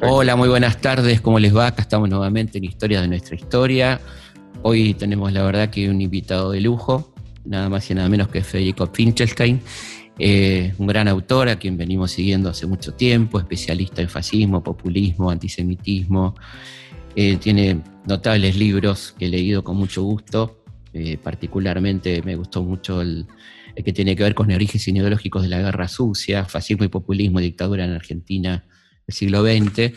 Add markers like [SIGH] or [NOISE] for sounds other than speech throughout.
Hola, muy buenas tardes, ¿cómo les va? Acá estamos nuevamente en Historia de nuestra historia. Hoy tenemos la verdad que un invitado de lujo, nada más y nada menos que Federico Finkelstein, eh, un gran autor a quien venimos siguiendo hace mucho tiempo, especialista en fascismo, populismo, antisemitismo. Eh, tiene notables libros que he leído con mucho gusto. Eh, particularmente me gustó mucho el, el, que tiene que ver con orígenes ideológicos de la guerra sucia, fascismo y populismo, dictadura en Argentina del siglo XX.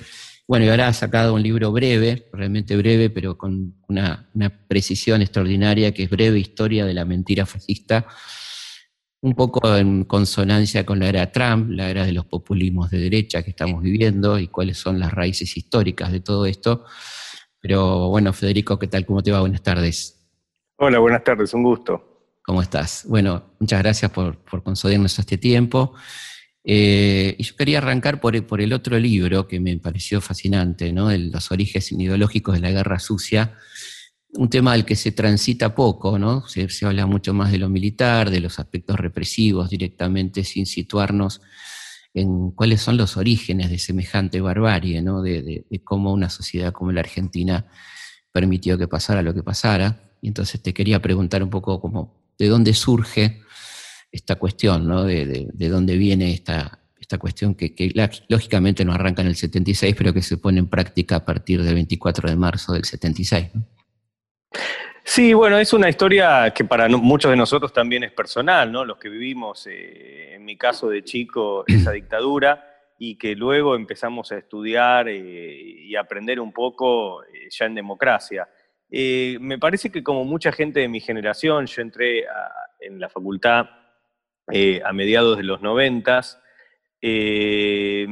Bueno, y ahora ha sacado un libro breve, realmente breve, pero con una, una, precisión extraordinaria, que es Breve Historia de la Mentira Fascista, un poco en consonancia con la era Trump, la era de los populismos de derecha que estamos viviendo y cuáles son las raíces históricas de todo esto. Pero bueno, Federico, ¿qué tal? ¿Cómo te va? Buenas tardes. Hola, buenas tardes, un gusto. ¿Cómo estás? Bueno, muchas gracias por, por concedernos este tiempo. Eh, y yo quería arrancar por, por, el otro libro que me pareció fascinante, ¿no? Los orígenes ideológicos de la guerra sucia, un tema del que se transita poco, ¿no? Se, se, habla mucho más de lo militar, de los aspectos represivos directamente, sin situarnos en cuáles son los orígenes de semejante barbarie, ¿no? De, de, de cómo una sociedad como la Argentina permitió que pasara lo que pasara. Y entonces te quería preguntar un poco como, ¿de dónde surge esta cuestión, ¿no? De, de, de dónde viene esta, esta cuestión que, que, lógicamente no arranca en el 76, pero que se pone en práctica a partir del 24 de marzo del 76. ¿no? Sí, bueno, es una historia que para muchos de nosotros también es personal, ¿no? Los que vivimos, eh, en mi caso de chico, [CLEARS THROAT] esa dictadura y que luego empezamos a estudiar eh, y aprender un poco eh, ya en democracia. Eh, me parece que como mucha gente de mi generación, yo entré en la facultad eh, a mediados de los noventas. Eh,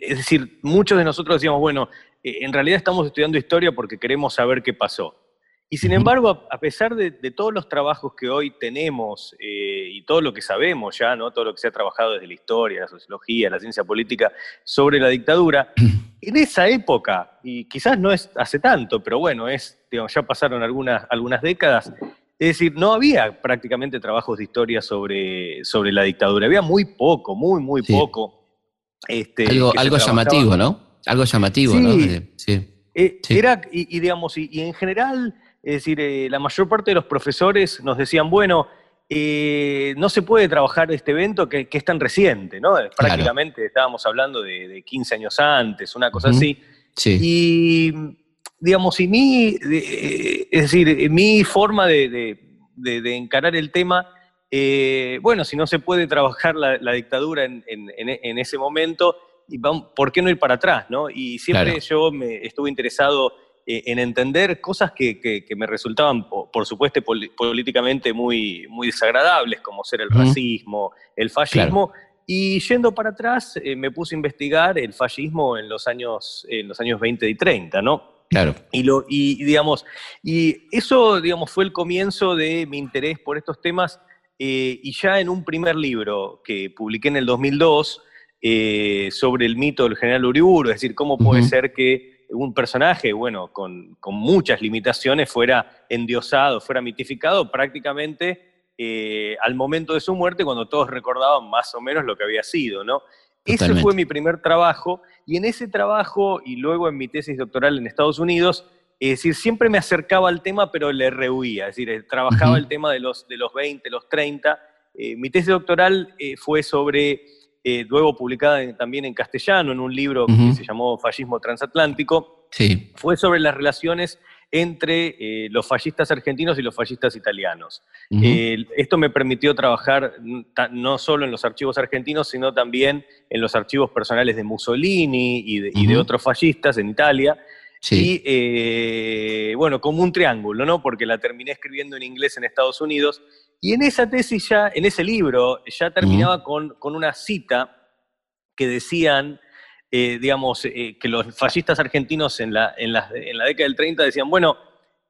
es decir, muchos de nosotros decíamos, bueno, eh, en realidad estamos estudiando historia porque queremos saber qué pasó. Y sin embargo, a pesar de, de todos los trabajos que hoy tenemos eh, y todo lo que sabemos ya, ¿no? todo lo que se ha trabajado desde la historia, la sociología, la ciencia política sobre la dictadura, [CLEARS THROAT] en esa época, y quizás no es hace tanto, pero bueno, es, digamos, ya pasaron algunas, algunas décadas, es decir, no había prácticamente trabajos de historia sobre, sobre la dictadura, había muy poco, muy, muy sí. poco. Este, algo algo llamativo, ¿no? Algo llamativo, sí. ¿no? Sí. Eh, sí. Era, y, y digamos, y, y, en general, es decir, eh, la mayor parte de los profesores nos decían, bueno, eh, no se puede trabajar este evento que, que es tan reciente, ¿no? Claro. Prácticamente estábamos hablando de, de, 15 años antes, una cosa uh -huh. así. Sí. Y digamos, y mi, de, es decir, mi forma de, de, encarar el tema, eh, bueno, si no se puede trabajar la, la dictadura en, en, en, ese momento, ¿por qué no ir para atrás? ¿no? Y siempre claro. yo me estuve interesado eh, en entender cosas que, que, que me resultaban, por, por supuesto, pol políticamente muy, muy desagradables, como ser el uh -huh. racismo, el fascismo, claro. Y yendo para atrás, eh, me puse a investigar el fascismo en los años, en los años 20 y 30, ¿no? Claro. Y, lo, y, digamos, y eso digamos, fue el comienzo de mi interés por estos temas. Eh, y ya en un primer libro que publiqué en el 2002 eh, sobre el mito del general Uriburu, es decir, cómo puede uh -huh. ser que un personaje, bueno, con, con, muchas limitaciones, fuera endiosado, fuera mitificado prácticamente eh, al momento de su muerte, cuando todos recordaban más o menos lo que había sido, ¿no? Totalmente. Ese fue mi primer trabajo, y en ese trabajo, y luego en mi tesis doctoral en Estados Unidos, es decir, siempre me acercaba al tema, pero le rehuía, es decir, eh, trabajaba uh -huh. el tema de los, de los 20, los 30. Eh, mi tesis doctoral eh, fue sobre, eh, luego publicada en, también en castellano, en un libro uh -huh. que se llamó Fascismo Transatlántico, sí. fue sobre las relaciones entre eh, los fascistas argentinos y los fascistas italianos. Uh -huh. eh, esto me permitió trabajar no solo en los archivos argentinos, sino también en los archivos personales de Mussolini y de, uh -huh. y de otros fascistas en Italia. Sí. Y eh, bueno, como un triángulo, ¿no? Porque la terminé escribiendo en inglés en Estados Unidos. Y en esa tesis ya, en ese libro, ya terminaba uh -huh. con, con una cita que decían eh, digamos, eh, que los fascistas argentinos en la, en, la, en la, década del 30 decían, bueno,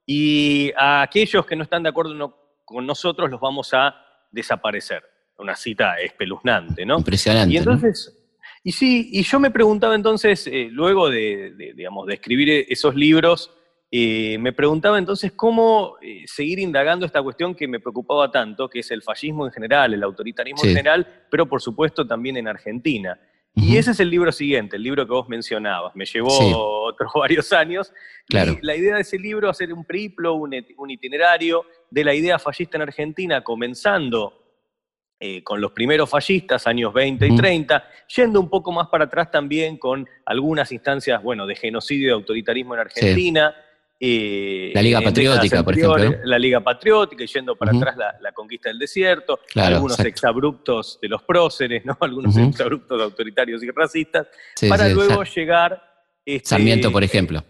y a aquellos que no están de acuerdo no, con nosotros los vamos a desaparecer. Una cita espeluznante, ¿no? Impresionante. Y entonces, ¿no? y sí, y yo me preguntaba entonces, eh, luego de, de, digamos, de escribir esos libros, me preguntaba entonces cómo seguir indagando esta cuestión que me preocupaba tanto, que es el fascismo en general, el autoritarismo en general, pero por supuesto también en Argentina. Y ese es el libro siguiente, el libro que vos mencionabas. Me llevó otros [LAUGHS] varios años. Claro. Y la idea de ese libro es hacer un periplo, un, itinerario de la idea fascista en Argentina, comenzando eh, con los primeros fascistas, años 20 y 30, yendo un poco más para atrás también con algunas instancias, bueno, de genocidio y autoritarismo en Argentina. Eh, la Liga Patriótica, por ejemplo. La Liga Patriótica, yendo para atrás la, conquista del desierto, algunos exabruptos de los próceres, ¿no? [LAUGHS] algunos exabruptos autoritarios y racistas, para luego llegar... Este, Sarmiento, por ejemplo.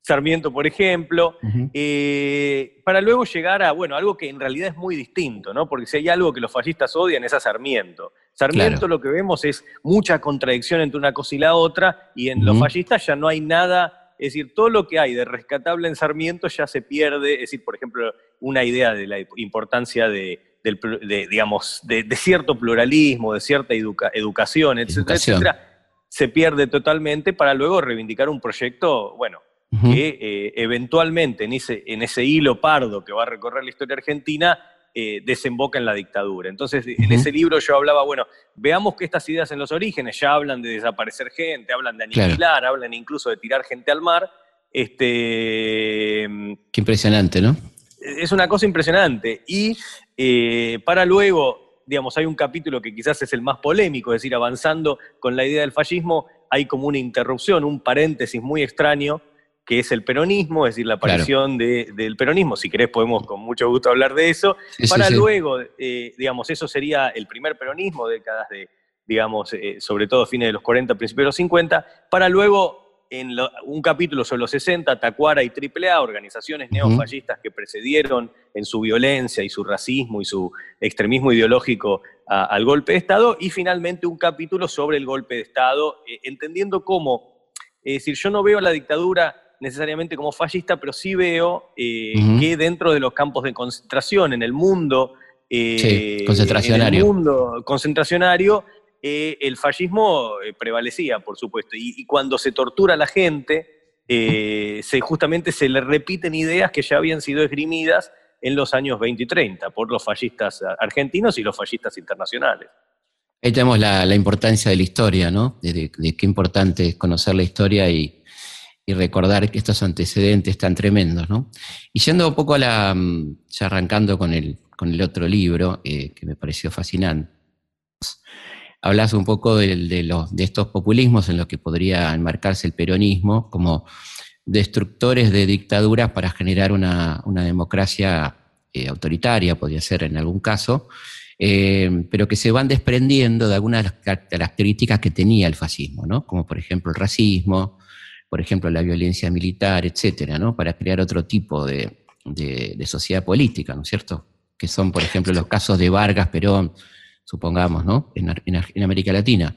Sarmiento, por ejemplo, eh, para luego llegar a, bueno, algo que en realidad es muy distinto, ¿no? Porque si hay algo que los fascistas odian es a Sarmiento. Sarmiento lo que vemos es mucha contradicción entre una cosa y la otra, y en los fascistas ya no hay nada es decir, todo lo que hay de rescatable en Sarmiento ya se pierde, es decir, por ejemplo, una idea de la importancia de, digamos, de, cierto pluralismo, de cierta educación, etcétera, etcétera, se pierde totalmente para luego reivindicar un proyecto, bueno, que eh, eventualmente en ese, en ese hilo pardo que va a recorrer la historia argentina, eh, desemboca en la dictadura. Entonces, en ese libro yo hablaba, bueno, veamos que estas ideas en los orígenes ya hablan de desaparecer gente, hablan de aniquilar, hablan incluso de tirar gente al mar. Este, Qué impresionante, ¿no? Es una cosa impresionante. Y eh, para luego, digamos, hay un capítulo que quizás es el más polémico, es decir, avanzando con la idea del fascismo, hay como una interrupción, un paréntesis muy extraño, que es el peronismo, es decir, la aparición del peronismo. Si querés podemos con mucho gusto hablar de eso. para luego, eh, digamos, eso sería el primer peronismo, décadas de, digamos, eh, sobre todo fines de los 40, principios de los 50, para luego en un capítulo sobre los 60, Tacuara y AAA, organizaciones neofascistas que precedieron en su violencia y su racismo y su extremismo ideológico al golpe de Estado, y finalmente un capítulo sobre el golpe de Estado, eh, entendiendo cómo, es decir, yo no veo la dictadura necesariamente como fascista, pero sí veo eh, que dentro de los campos de concentración, en el mundo, eh, concentracionario. En el mundo concentracionario, eh, el fascismo prevalecía, por supuesto. Y, cuando se tortura a la gente, se, justamente se le repiten ideas que ya habían sido esgrimidas en los años 20 y 30 por los fascistas argentinos y los fascistas internacionales. Ahí tenemos la, importancia de la historia, ¿no? de, qué importante es conocer la historia y, recordar que estos antecedentes tan tremendos, ¿no? Y yendo un poco a la, mm, ya arrancando con el, con el otro libro, eh, que me pareció fascinante, hablas un poco de, los, de estos populismos en los que podría enmarcarse el peronismo como destructores de dictaduras para generar una, democracia eh, autoritaria, podría ser en algún caso, eh, pero que se van desprendiendo de algunas de las características que tenía el fascismo, ¿no? como por ejemplo el racismo, por ejemplo, la violencia militar, etcétera, ¿no? Para crear otro tipo de, sociedad política, ¿no es cierto? Que son, por ejemplo, los casos de Vargas, Perón, supongamos, ¿no? En, América Latina.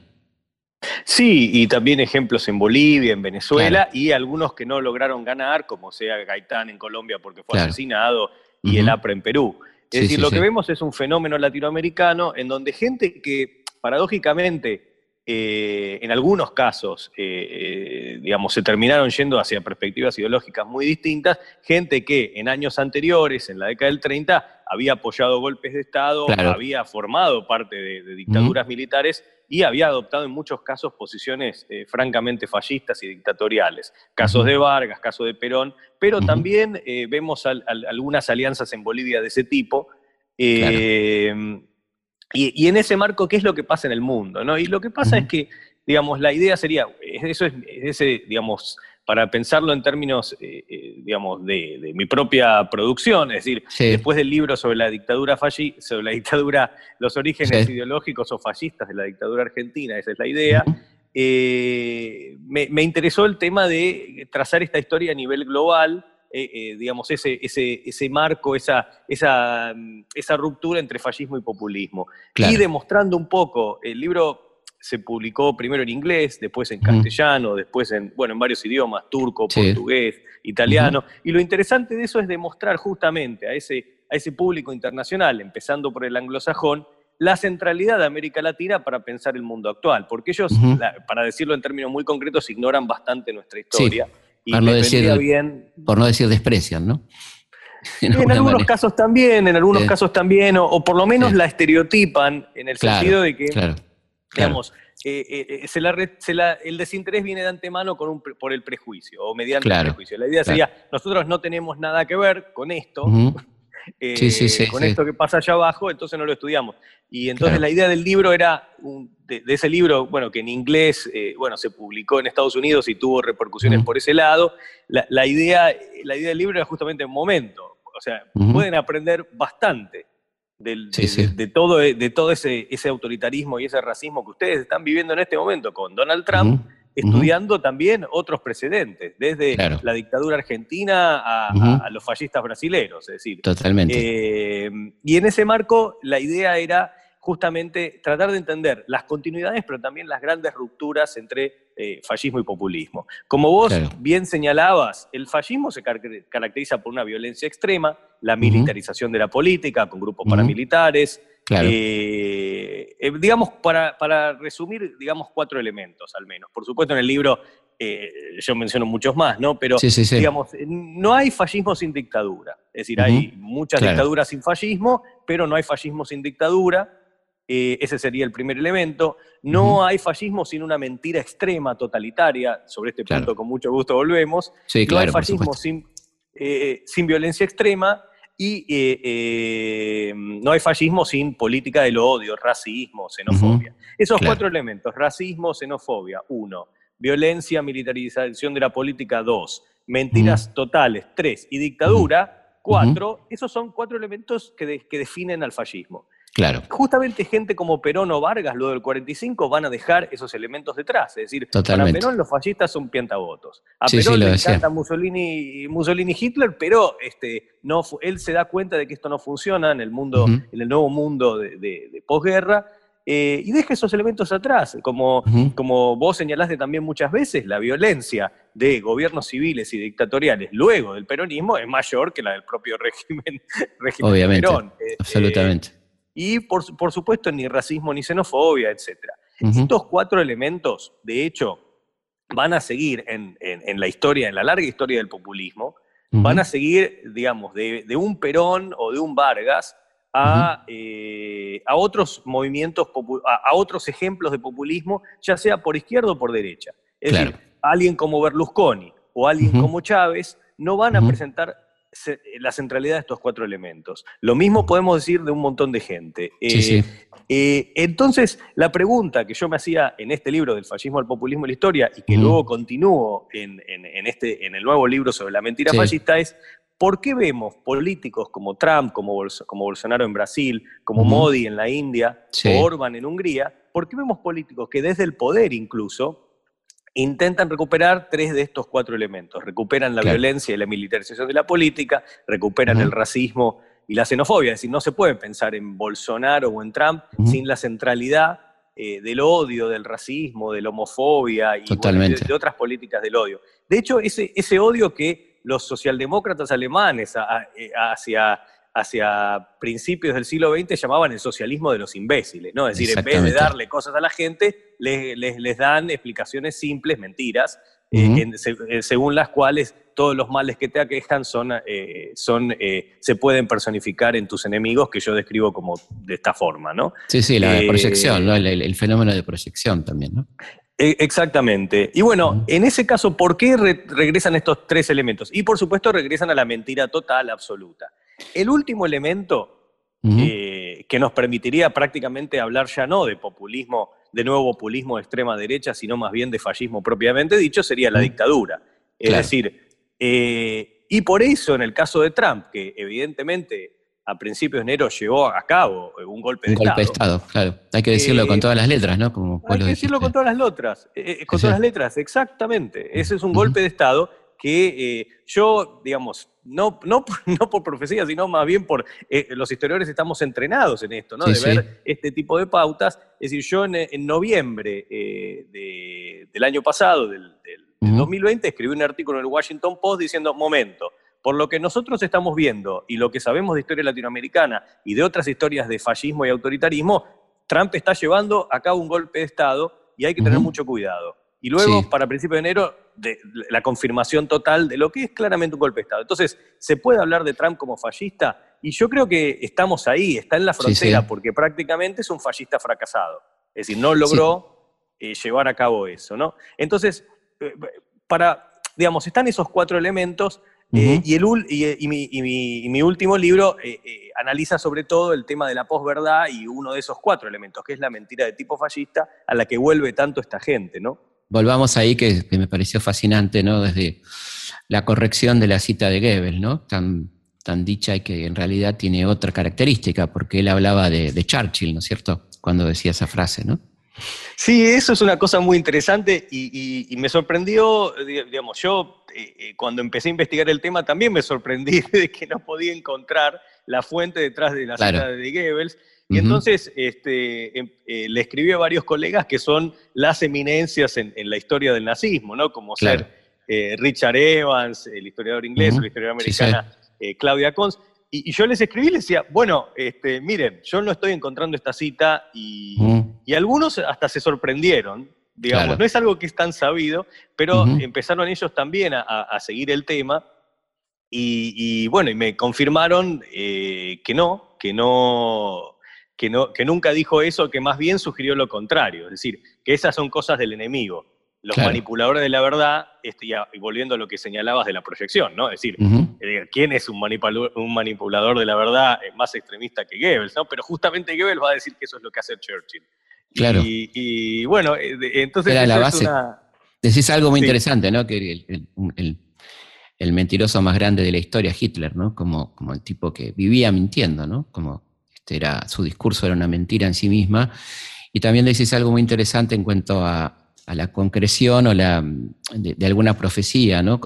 Sí, y también ejemplos en Bolivia, en Venezuela, y algunos que no lograron ganar, como sea Gaitán en Colombia porque fue asesinado, y el APRE en Perú. Es decir, lo que vemos es un fenómeno latinoamericano en donde gente que paradójicamente eh, en algunos casos, eh, eh, digamos, se terminaron yendo hacia perspectivas ideológicas muy distintas, gente que en años anteriores, en la década del 30, había apoyado golpes de Estado, había formado parte de, dictaduras militares y había adoptado en muchos casos posiciones francamente fascistas y dictatoriales. Casos de Vargas, caso de Perón, pero también vemos algunas alianzas en Bolivia de ese tipo. Y, en ese marco, ¿qué es lo que pasa en el mundo? ¿no? Y lo que pasa es que, digamos, la idea sería, eso es, ese, digamos, para pensarlo en términos, eh, eh, digamos, de, mi propia producción, es decir, después del libro sobre la dictadura sobre la dictadura, los orígenes ideológicos o fascistas de la dictadura argentina, esa es la idea, eh, me, me, interesó el tema de trazar esta historia a nivel global, eh, eh, digamos, ese, ese, ese marco, esa, esa, mm, esa, ruptura entre fascismo y populismo. Y demostrando un poco, el libro se publicó primero en inglés, después en castellano, después en, bueno, en varios idiomas, turco, portugués, italiano. Y lo interesante de eso es demostrar justamente a ese, a ese público internacional, empezando por el anglosajón, la centralidad de América Latina para pensar el mundo actual, porque ellos, para decirlo en términos muy concretos, ignoran bastante nuestra historia. Y por no decir- vendría bien Por no decir desprecian, ¿no? [LAUGHS] En, algunos manera. casos también, en algunos Sí. casos también, o, o por lo menos Sí. la estereotipan en el Claro, sentido de que, Claro. digamos, eh, eh, eh, se la re- se la- el desinterés viene de antemano con un pre- por el prejuicio o mediante el prejuicio. La idea sería, nosotros no tenemos nada que ver con esto. Eh, Sí, sí, sí, con sí. esto que pasa allá abajo, entonces no lo estudiamos. Y entonces Claro. la idea del libro era, un- de, de ese libro, bueno, que en inglés, eh, bueno, se publicó en Estados Unidos y tuvo repercusiones Ujú. por ese lado, la, la idea, la idea del libro era justamente un momento, o sea, Ujú. pueden aprender bastante del- Sí, de, sí. de- todo, de todo ese, ese autoritarismo y ese racismo que ustedes están viviendo en este momento con Donald Trump, Ujú. Estudiando también otros precedentes, desde Claro. la dictadura argentina a, los fascistas brasileros, es decir, Totalmente. eh, y en ese marco la idea era justamente tratar de entender las continuidades, pero también las grandes rupturas entre eh, fascismo y populismo. Como vos Claro. bien señalabas, el fascismo se car- caracteriza por una violencia extrema, la militarización de la política con grupos paramilitares. Claro. eh, eh, digamos, para, para resumir, digamos, cuatro elementos al menos. Por supuesto, en el libro eh, yo menciono muchos más, ¿no? Pero sí, sí, sí. digamos, no hay fascismo sin dictadura. Es decir, hay muchas Claro. dictaduras sin fascismo, pero no hay fascismo sin dictadura. Ese sería el primer elemento. No hay fascismo sin una mentira extrema, totalitaria. Sobre este Claro. punto, con mucho gusto volvemos. no hay fascismo sin violencia extrema. Y eh, eh, no hay fascismo sin política del odio, racismo, xenofobia. Esos Claro. cuatro elementos, racismo, xenofobia, uno, violencia, militarización de la política, dos, mentiras totales, tres, y dictadura, cuatro, esos son cuatro elementos que, de- que definen al fascismo. Claro, Justamente gente como Perón o Vargas, luego del 45, van a dejar esos elementos detrás. Es decir, Totalmente. para Perón los fascistas son piantavotos. A Sí, Perón le encanta Mussolini, Mussolini Hitler, pero este, no, él se da cuenta de que esto no funciona en el mundo, en el nuevo mundo de, de- de posguerra, eh, y deja esos elementos atrás. Como, como vos señalaste también muchas veces, la violencia de gobiernos civiles y dictatoriales luego del peronismo es mayor que la del propio [LAUGHS] régimen, régimen de Obviamente, Perón. Eh, absolutamente. eh, y por, por supuesto ni racismo ni xenofobia, etc. Estos cuatro elementos, de hecho, van a seguir en, en- en la historia, en la larga historia del populismo, van a seguir, digamos, de, de un Perón o de un Vargas a, eh, a otros movimientos, a, a otros ejemplos de populismo, ya sea por izquierda o por derecha. Es Claro. decir, alguien como Berlusconi o alguien como Chávez no van a presentar se- la centralidad de estos cuatro elementos. Lo mismo podemos decir de un montón de gente. Sí, Eh, sí. eh, entonces, la pregunta que yo me hacía en este libro del fascismo al populismo y la historia, y que luego continúo en, en- en este, en el nuevo libro sobre la mentira Sí. fascista, es ¿por qué vemos políticos como Trump, como, Bolso- como Bolsonaro en Brasil, como. Modi en la India, o Orban en Hungría, por qué vemos políticos que desde el poder incluso intentan recuperar tres de estos cuatro elementos? Recuperan la Claro. violencia y la militarización de la política, recuperan el racismo y la xenofobia. Es decir, no se puede pensar en Bolsonaro o en Trump sin la centralidad eh, del odio, del racismo, de la homofobia y bueno, de, de otras políticas del odio. De hecho, ese, ese odio que los socialdemócratas alemanes a- a- eh, hacia, hacia principios del siglo XX llamaban el socialismo de los imbéciles, ¿no? Es decir, en vez de darle cosas a la gente, les, les- les dan explicaciones simples, mentiras, eh, Ujú. en- se- eh, según las cuales todos los males que te aquejan son, eh, son, se pueden personificar en tus enemigos, que yo describo como de esta forma, ¿no? Sí, sí, la proyección, ¿no? el, el- el fenómeno de proyección también, ¿no? E- Exactamente. Y bueno, en ese caso, ¿por qué re- regresan estos tres elementos? Y por supuesto regresan a la mentira total, absoluta. El último elemento eh, que nos permitiría prácticamente hablar ya no de populismo, de nuevo populismo de extrema derecha, sino más bien de fascismo propiamente dicho, sería la dictadura. Es Claro. decir, eh, y por eso en el caso de Trump, que evidentemente a principios de enero llevó a cabo eh, un golpe Un de golpe de Estado, Estado, claro. Hay que decirlo Eh, con todas las letras, ¿no? Como hay que decirlo con todas las letras, eh, eh, con todas las letras, exactamente. Ese es un golpe de Estado que eh, yo, digamos, no, no, por- [LAUGHS] no por profecía, sino más bien por eh, los historiadores estamos entrenados en esto, ¿no? Sí, de sí. ver este tipo de pautas. Es decir, yo en, en noviembre eh, de- del año pasado, del, del- del Ujú. 2020, escribí un artículo en el Washington Post diciendo, momento, por lo que nosotros estamos viendo y lo que sabemos de historia latinoamericana y de otras historias de fascismo y autoritarismo, Trump está llevando a cabo un golpe de Estado y hay que tener mucho cuidado. Y luego, Sí. para principios de enero, de la confirmación total de lo que es claramente un golpe de Estado. Entonces, ¿se puede hablar de Trump como fascista? Y yo creo que estamos ahí, está en la frontera, porque prácticamente es un fascista fracasado. Es decir, no logró eh, llevar a cabo eso, ¿no? Entonces, eh, para, digamos, están esos cuatro elementos eh, y, el, y, mi, último libro analiza sobre todo el tema de la posverdad y uno de esos cuatro elementos, que es la mentira de tipo fascista a la que vuelve tanto esta gente, ¿no? Volvamos ahí, que, me pareció fascinante, ¿no? Desde la corrección de la cita de Goebbels, ¿no? Tan, tan dicha y que en realidad tiene otra característica, porque él hablaba de, Churchill, ¿no es cierto? Cuando decía esa frase, ¿no? Sí, eso es una cosa muy interesante y, me sorprendió, digamos, yo eh, eh, cuando empecé a investigar el tema también me sorprendí [LAUGHS] de que no podía encontrar la fuente detrás de la cita de Goebbels. Y entonces este, em, eh, le escribí a varios colegas que son las eminencias en, la historia del nazismo, ¿no? Como ser Richard Evans, el historiador inglés, la historiadora americana Claudia Cons. Y, yo les escribí y les decía, bueno, este, miren, yo no estoy encontrando esta cita y, algunos hasta se sorprendieron, digamos, no es algo que es tan sabido, pero empezaron ellos también a seguir el tema y, bueno, y me confirmaron eh, que no, que no, que no, que nunca dijo eso, que más bien sugirió lo contrario, es decir, que esas son cosas del enemigo. Los manipuladores de la verdad, este, y volviendo a lo que señalabas de la proyección, ¿no? Es decir, eh, ¿quién es un, un, manipulador de la verdad más extremista que Goebbels? ¿no? Pero justamente Goebbels va a decir que eso es lo que hace Churchill. Claro. Y, bueno, eh, entonces... Era la base. Decís algo muy interesante, ¿no? Que el, el el mentiroso más grande de la historia, Hitler, ¿no? Como, como el tipo que vivía mintiendo, ¿no? Como este era, su discurso era una mentira en sí misma. Y también decís algo muy interesante en cuanto a, la concreción o la, de, alguna profecía, ¿no?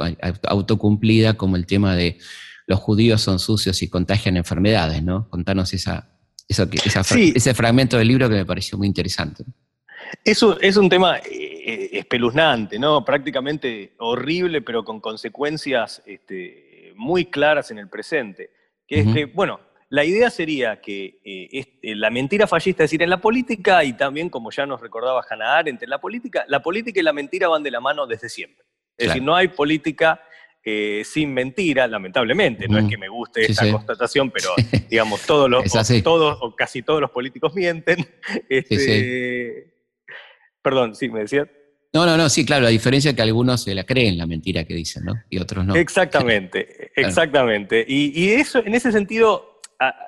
Autocumplida, como el tema de los judíos son sucios y contagian enfermedades, ¿no? Contanos esa, ese fragmento del libro que me pareció muy interesante. Eso es un tema eh, espeluznante, ¿no? Prácticamente horrible, pero con consecuencias este, muy claras en el presente. Que es que, bueno, la idea sería que eh, eh, la mentira fallista, es decir, en la política y también, como ya nos recordaba Hannah Arendt, en la política, la política y la mentira van de la mano desde siempre. Es decir, no hay política sin mentira, lamentablemente. No es que me guste esta constatación, pero [LAUGHS] digamos, todos los, todos o casi todos los políticos mienten. [LAUGHS] Este, Perdón, sí, me decías. No, no, no, sí, claro, la diferencia es que algunos se la creen la mentira que dicen, ¿no? Y otros no. Exactamente, [LAUGHS] exactamente. Y, eso, en ese sentido,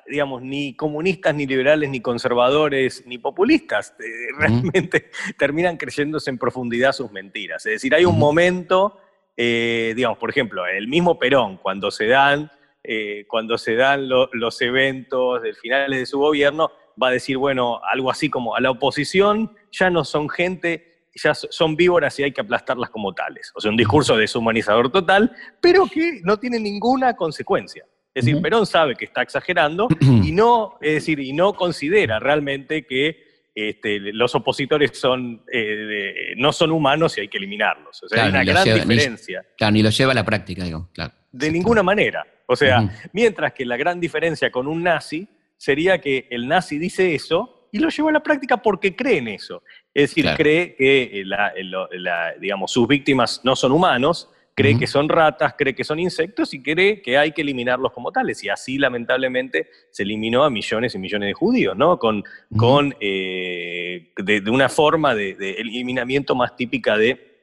digamos, ni comunistas, ni liberales, ni conservadores, ni populistas eh, realmente [LAUGHS] terminan creyéndose en profundidad sus mentiras. Es decir, hay un momento, eh, digamos, por ejemplo, el mismo Perón, cuando se dan, eh, cuando se dan los eventos del finales de su gobierno, va a decir, bueno, algo así como a la oposición ya no son gente, ya son víboras y hay que aplastarlas como tales. O sea, un discurso deshumanizador total, pero que no tiene ninguna consecuencia. Es decir, Perón sabe que está exagerando [CLEARS THROAT] y no, es decir, y no considera realmente que este, los opositores son, eh, no son humanos y hay que eliminarlos. O sea, hay una gran diferencia. Ni, claro, ni lo lleva a la práctica, digo. Claro. De ninguna manera. O sea, mientras que la gran diferencia con un nazi sería que el nazi dice eso y lo lleva a la práctica porque cree en eso. Es decir, cree que eh, digamos, sus víctimas no son humanos, cree que son ratas, cree que son insectos y cree que hay que eliminarlos como tales. Y así, lamentablemente, se eliminó a millones y millones de judíos, ¿no? Con, con eh, de, una forma de, eliminamiento más típica de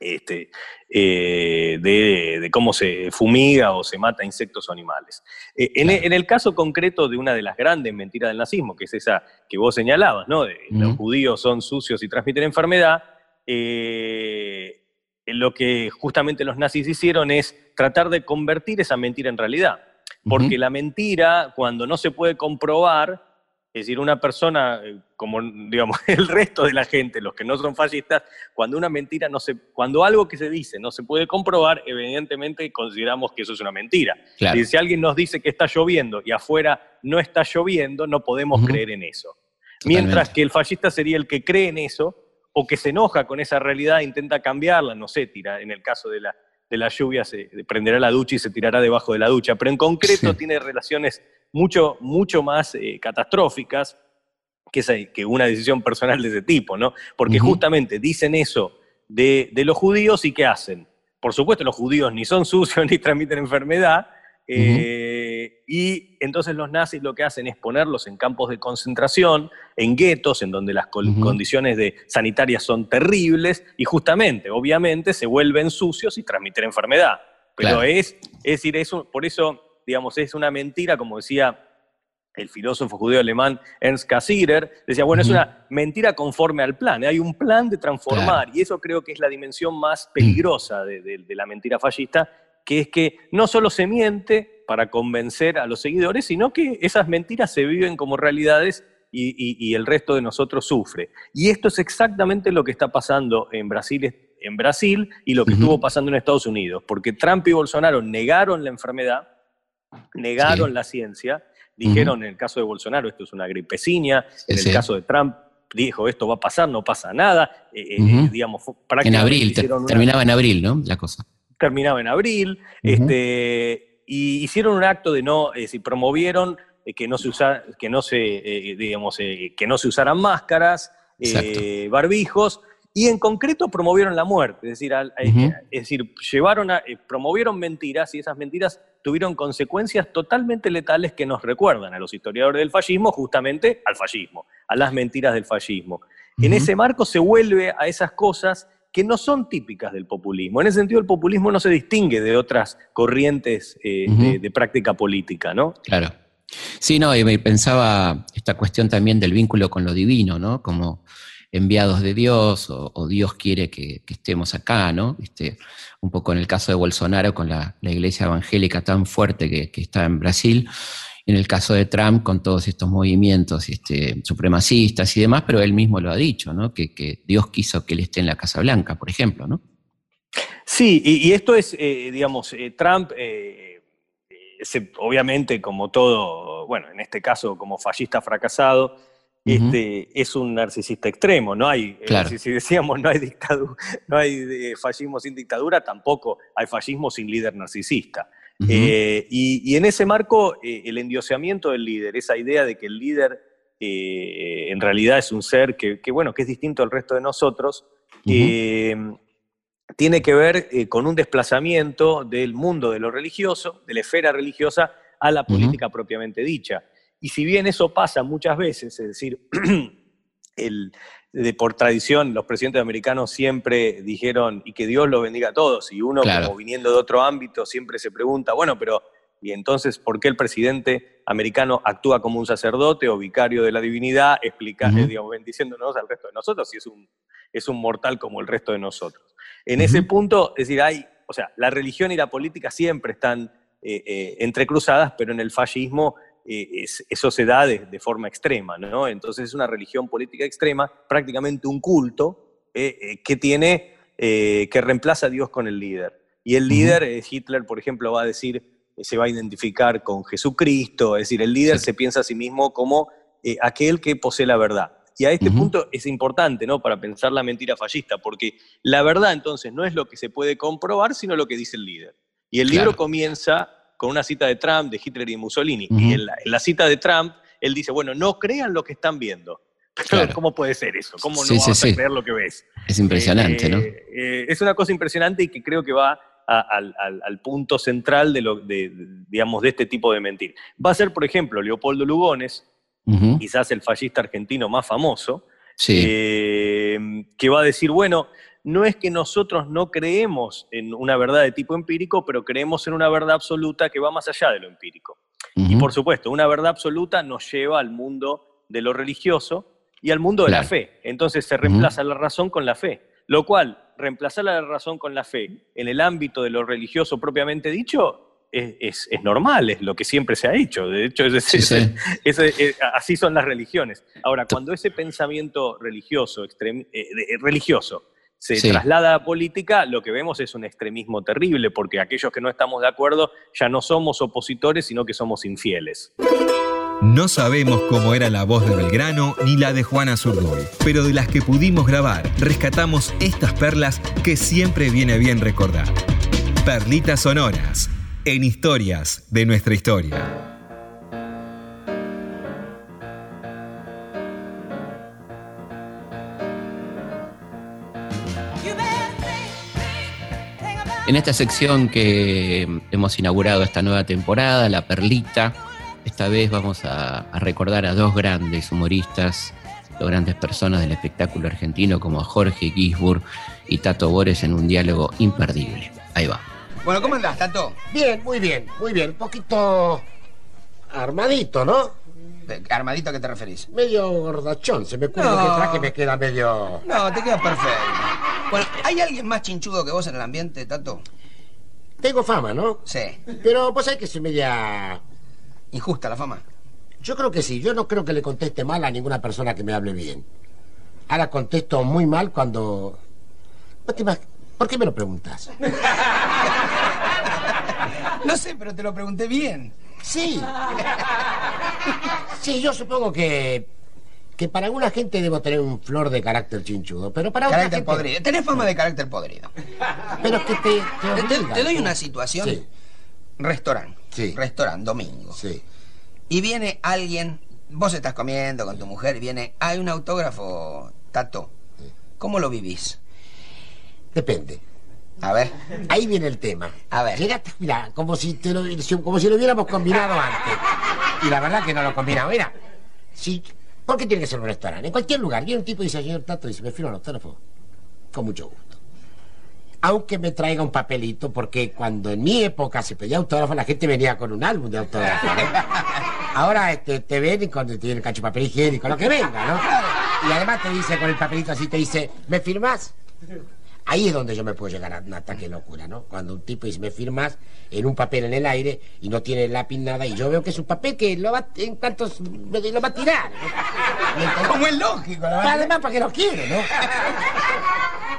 este, eh, de, cómo se fumiga o se mata insectos o animales. Eh, en, el caso concreto de una de las grandes mentiras del nazismo, que es esa que vos señalabas, ¿no? De, Los judíos son sucios y transmiten enfermedad, eh, lo que justamente los nazis hicieron es tratar de convertir esa mentira en realidad. Porque la mentira, cuando no se puede comprobar, es decir, una persona, eh, como digamos [LAUGHS] el resto de la gente, los que no son fascistas, cuando una mentira no se, cuando algo que se dice no se puede comprobar, evidentemente consideramos que eso es una mentira. Y si alguien nos dice que está lloviendo y afuera no está lloviendo, no podemos creer en eso. Mientras que el fascista sería el que cree en eso o que se enoja con esa realidad, e intenta cambiarla, no sé, tira, en el caso de la, de la lluvia se prenderá la ducha y se tirará debajo de la ducha, pero en concreto tiene relaciones mucho, mucho más eh, catastróficas que, que, una decisión personal de ese tipo, ¿no? Porque justamente dicen eso de, los judíos y ¿qué hacen? Por supuesto, los judíos ni son sucios [LAUGHS] ni transmiten enfermedad, eh, y entonces los nazis lo que hacen es ponerlos en campos de concentración, en guetos, en donde las condiciones de, sanitarias son terribles, y justamente, obviamente, se vuelven sucios y transmiten enfermedad. Pero es, es decir, por eso, digamos, es una mentira, como decía el filósofo judío alemán Ernst Cassirer, decía, bueno, es una mentira conforme al plan, hay un plan de transformar, y eso creo que es la dimensión más peligrosa de la mentira fascista, que es que no solo se miente para convencer a los seguidores, sino que esas mentiras se viven como realidades y, el resto de nosotros sufre. Y esto es exactamente lo que está pasando en Brasil, en Brasil y lo que estuvo pasando en Estados Unidos, porque Trump y Bolsonaro negaron la enfermedad, negaron la ciencia, dijeron en el caso de Bolsonaro esto es una gripecina, en el caso de Trump dijo esto va a pasar, no pasa nada, eh, eh, digamos, en abril, terminaba en abril, ¿no? La cosa. Terminaba en abril, este, y hicieron un acto de no, es decir, promovieron eh, que no se que no se, eh, digamos, eh, que no se usaran máscaras, barbijos, y en concreto promovieron la muerte, es decir, es decir llevaron a, promovieron mentiras y esas mentiras tuvieron consecuencias totalmente letales que nos recuerdan a los historiadores del fascismo justamente al fascismo, a las mentiras del fascismo. En ese marco se vuelve a esas cosas que no son típicas del populismo. En ese sentido, el populismo no se distingue de otras corrientes eh, de, práctica política, ¿no? Claro. Sí, no, y me pensaba esta cuestión también del vínculo con lo divino, ¿no? Como enviados de Dios o, Dios quiere que, estemos acá, ¿no? Este, un poco en el caso de Bolsonaro con la, iglesia evangélica tan fuerte que, que está en Brasil, en el caso de Trump con todos estos movimientos este, supremacistas y demás, pero él mismo lo ha dicho, ¿no? que, Dios quiso que él esté en la Casa Blanca, por ejemplo. ¿no? Sí, y, esto es, eh, digamos, eh, Trump, eh, obviamente como todo, bueno, en este caso como fascista fracasado, este, es un narcisista extremo, no hay, si, decíamos no hay dictadura, no hay fascismo sin dictadura, tampoco hay fascismo sin líder narcisista. Eh, y, en ese marco, eh, el endioseamiento del líder, esa idea de que el líder eh, en realidad es un ser que, bueno, que es distinto al resto de nosotros, tiene que ver con un desplazamiento del mundo de lo religioso, de la esfera religiosa, a la política propiamente dicha. Y si bien eso pasa muchas veces, es decir, [CLEARS THROAT] el, de, por tradición, los presidentes americanos siempre dijeron, y que Dios lo bendiga a todos, y uno como viniendo de otro ámbito siempre se pregunta, bueno, pero ¿y entonces por qué el presidente americano actúa como un sacerdote o vicario de la divinidad, explicando, digamos, bendiciéndonos al resto de nosotros, si es un, es un mortal como el resto de nosotros? En ese punto, es decir, hay, o sea, la religión y la política siempre están eh, eh, entrecruzadas, pero en el fascismo eh, eso se da de, forma extrema, ¿no? Entonces es una religión política extrema, prácticamente un culto eh, eh, que tiene, que reemplaza a Dios con el líder. Y el líder, Hitler, por ejemplo, va a decir, se va a identificar con Jesucristo, es decir, el líder se piensa a sí mismo como aquel que posee la verdad. Y a este punto es importante, ¿no? Para pensar la mentira fallista, porque la verdad entonces no es lo que se puede comprobar, sino lo que dice el líder. Y el libro comienza con una cita de Trump, de Hitler y Mussolini. Y en la, cita de Trump, él dice, bueno, no crean lo que están viendo. [LAUGHS] ¿Cómo puede ser eso? ¿Cómo no vas a creer lo que ves? Es impresionante, ¿no? Eh, eh, es una cosa impresionante y que creo que va al, punto central de, lo, de, digamos, de este tipo de mentir. Va a ser, por ejemplo, Leopoldo Lugones, quizás el fascista argentino más famoso, eh, que va a decir, bueno, no es que nosotros no creemos en una verdad de tipo empírico, pero creemos en una verdad absoluta que va más allá de lo empírico. Y por supuesto, una verdad absoluta nos lleva al mundo de lo religioso y al mundo de la fe. Entonces se reemplaza la razón con la fe, lo cual, reemplazar la razón con la fe en el ámbito de lo religioso propiamente dicho, es, normal, es lo que siempre se ha hecho. De hecho, así son las religiones. Ahora, cuando ese pensamiento religioso, eh, religioso se traslada a política, lo que vemos es un extremismo terrible, porque aquellos que no estamos de acuerdo ya no somos opositores, sino que somos infieles. No sabemos cómo era la voz de Belgrano ni la de Juana Zurduy, pero de las que pudimos grabar, rescatamos estas perlas que siempre viene bien recordar. Perlitas sonoras en historias de nuestra historia. En esta sección que hemos inaugurado esta nueva temporada, La Perlita, esta vez vamos a, recordar a dos grandes humoristas, dos grandes personas del espectáculo argentino como Jorge Gisburg y Tato Bores en un diálogo imperdible. Ahí va. Bueno, ¿cómo andás, Tato? Bien, muy bien, muy bien. Un poquito armadito, ¿no? ¿Armadito a qué te referís? Medio gordachón. Se me ocurre que traje me queda medio... No, te queda perfecto. Bueno, ¿hay alguien más chinchudo que vos en el ambiente, Tato? Tengo fama, ¿no? Sí. Pero vos sabés que soy media... Injusta la fama. Yo creo que sí. Yo no creo que le conteste mal a ninguna persona que me hable bien. Ahora contesto muy mal cuando... ¿Por qué me lo preguntas? [LAUGHS] No sé, pero te lo pregunté bien. Sí. Sí, yo supongo que que para alguna gente debo tener un flor de carácter chinchudo, pero para otra gente... podrido. Tenés fama de carácter podrido. Pero que te... Te, doy una situación. Sí. Restaurante. Sí. Restaurante, domingo. Sí. Y viene alguien, vos estás comiendo con tu mujer y viene, hay un autógrafo, Tato. ¿Cómo lo vivís? Depende. A ver. Ahí viene el tema. A ver. Llegaste, mira, como si, te lo, como si lo hubiéramos combinado antes. Y la verdad que no lo combinamos. Mira, si ¿Por qué tiene que ser un restaurante? En cualquier lugar. Viene un tipo y dice, señor Tato, dice, me firma un autógrafo. Con mucho gusto. Aunque me traiga un papelito, porque cuando en mi época se pedía autógrafo, la gente venía con un álbum de autógrafo. Ahora este, te ven y cuando tiene el cacho papel higiénico, lo que venga, ¿no? Y además te dice con el papelito así, te dice, ¿me firmas? Ahí es donde yo me puedo llegar a un ataque de locura, ¿no? Cuando un tipo dice, me firmas en un papel en el aire y no tiene lápiz nada, y yo veo que es un papel que lo va, en tantos, lo va a tirar. [LAUGHS] Como es lógico, ¿no? Además, para que lo quiere, ¿no?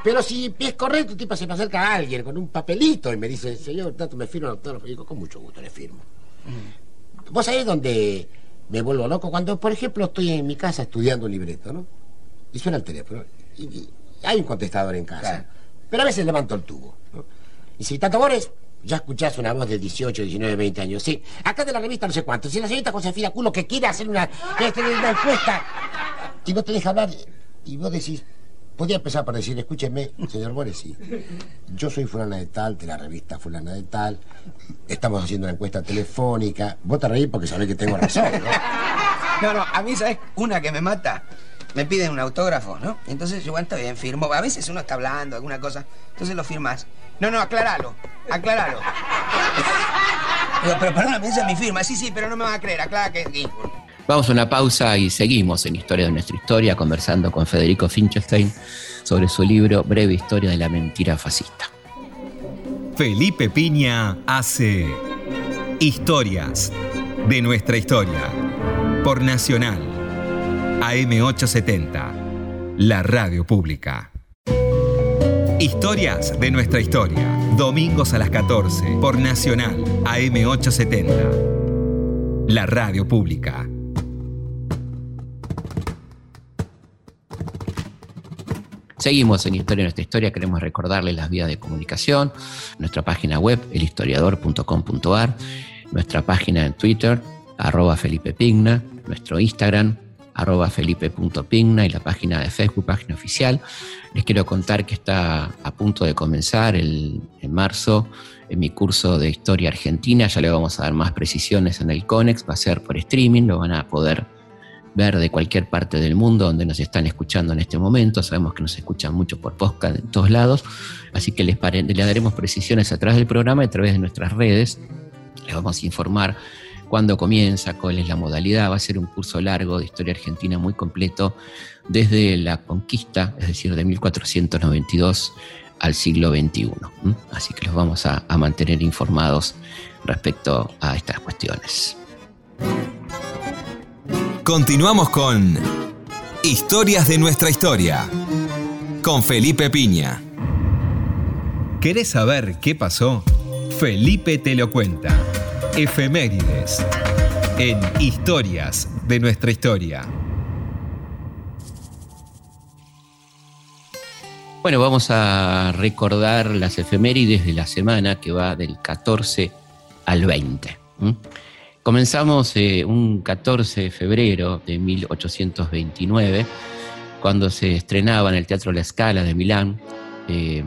Pero si es correcto, un tipo se me acerca a alguien con un papelito y me dice, señor Tato, me firma el autógrafo. Y digo, con mucho gusto le firmo. Mm. Vos sabés dónde me vuelvo loco cuando, por ejemplo, estoy en mi casa estudiando un libreto, ¿no? Y suena el teléfono. Y, hay un contestador en casa. Pero a veces levanto el tubo. Y si Tato Bores, ya escuchás una voz de 18, 19, 20 años. Sí, acá de la revista no sé cuánto. Si la señorita Josefina Culo que quiere hacer una, una encuesta y no te deja hablar y vos decís, podía empezar por decir, escúcheme, señor Bores, sí. Yo soy fulana de tal, de la revista fulana de tal. Estamos haciendo una encuesta telefónica. Vos te reís porque sabés que tengo razón, ¿no? [LAUGHS] No, no, a mí, ¿sabes? Una que me mata me piden un autógrafo, ¿no? Entonces yo, bueno, está bien, firmo. A veces uno está hablando, alguna cosa, entonces lo firmas. No, no, aclaralo, aclaralo. [LAUGHS] Digo, pero perdóname, esa es mi firma. Sí, sí, pero no me van a creer, aclara que... Vamos a una pausa y seguimos en Historia de nuestra historia conversando con Federico Finchestein sobre su libro Breve Historia de la Mentira Fascista. Felipe Piña hace Historias de nuestra historia por Nacional AM870, la radio pública. Historias de nuestra historia, domingos a las 14 por Nacional AM870, la radio pública. Seguimos en Historia de nuestra historia, queremos recordarles las vías de comunicación, nuestra página web, elhistoriador.com.ar, nuestra página en Twitter, arroba Felipe Pigna, nuestro Instagram, arroba felipe.pigna y la página de Facebook, página oficial. Les quiero contar que está a punto de comenzar el, en marzo en mi curso de Historia Argentina. Ya le vamos a dar más precisiones en el CONEX, va a ser por streaming, lo van a poder ver de cualquier parte del mundo donde nos están escuchando en este momento. Sabemos que nos escuchan mucho por podcast en todos lados, así que les, les daremos precisiones a través del programa y a través de nuestras redes. Les vamos a informar cuándo comienza, cuál es la modalidad. Va a ser un curso largo de historia argentina muy completo desde la conquista, es decir, de 1492 al siglo XXI. Así que los vamos a, a mantener informados respecto a estas cuestiones. Continuamos con Historias de nuestra historia con Felipe Piña. ¿Querés saber qué pasó? Felipe te lo cuenta. Efemérides en Historias de nuestra historia. Bueno, vamos a recordar las efemérides de la semana que va del 14 al 20. Comenzamos eh, un 14 de febrero de 1829, cuando se estrenaba en el Teatro La Scala de Milán eh,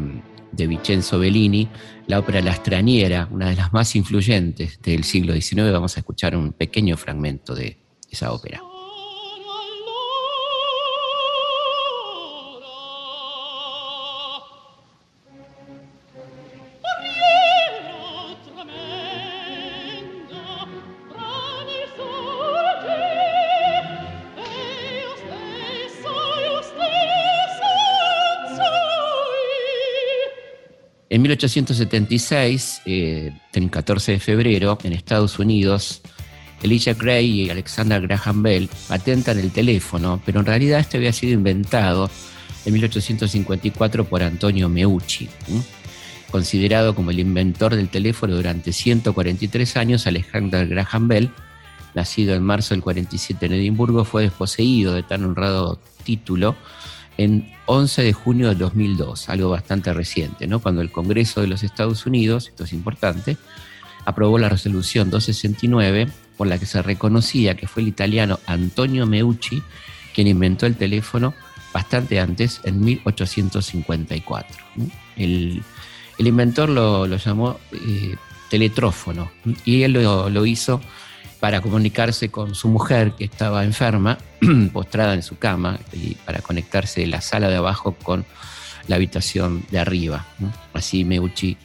de Vincenzo Bellini, la ópera La Straniera, una de las más influyentes del siglo XIX. Vamos a escuchar un pequeño fragmento de esa ópera. 1876, eh, el 14 de febrero, en Estados Unidos, Elijah Gray y Alexander Graham Bell patentan el teléfono, pero en realidad este había sido inventado en 1854 por Antonio Meucci. Considerado como el inventor del teléfono durante 143 años, Alexander Graham Bell, nacido en marzo del 47 en Edimburgo, fue desposeído de tan honrado título en 11 de junio de 2002, algo bastante reciente, ¿no? cuando el Congreso de los Estados Unidos, esto es importante, aprobó la resolución 269 por la que se reconocía que fue el italiano Antonio Meucci quien inventó el teléfono bastante antes, en 1854. El, inventor lo, llamó eh, teletrófono y él lo hizo para comunicarse con su mujer que estaba enferma, [CLEARS THROAT] postrada en su cama, y para conectarse de la sala de abajo con la habitación de arriba. Así Meucci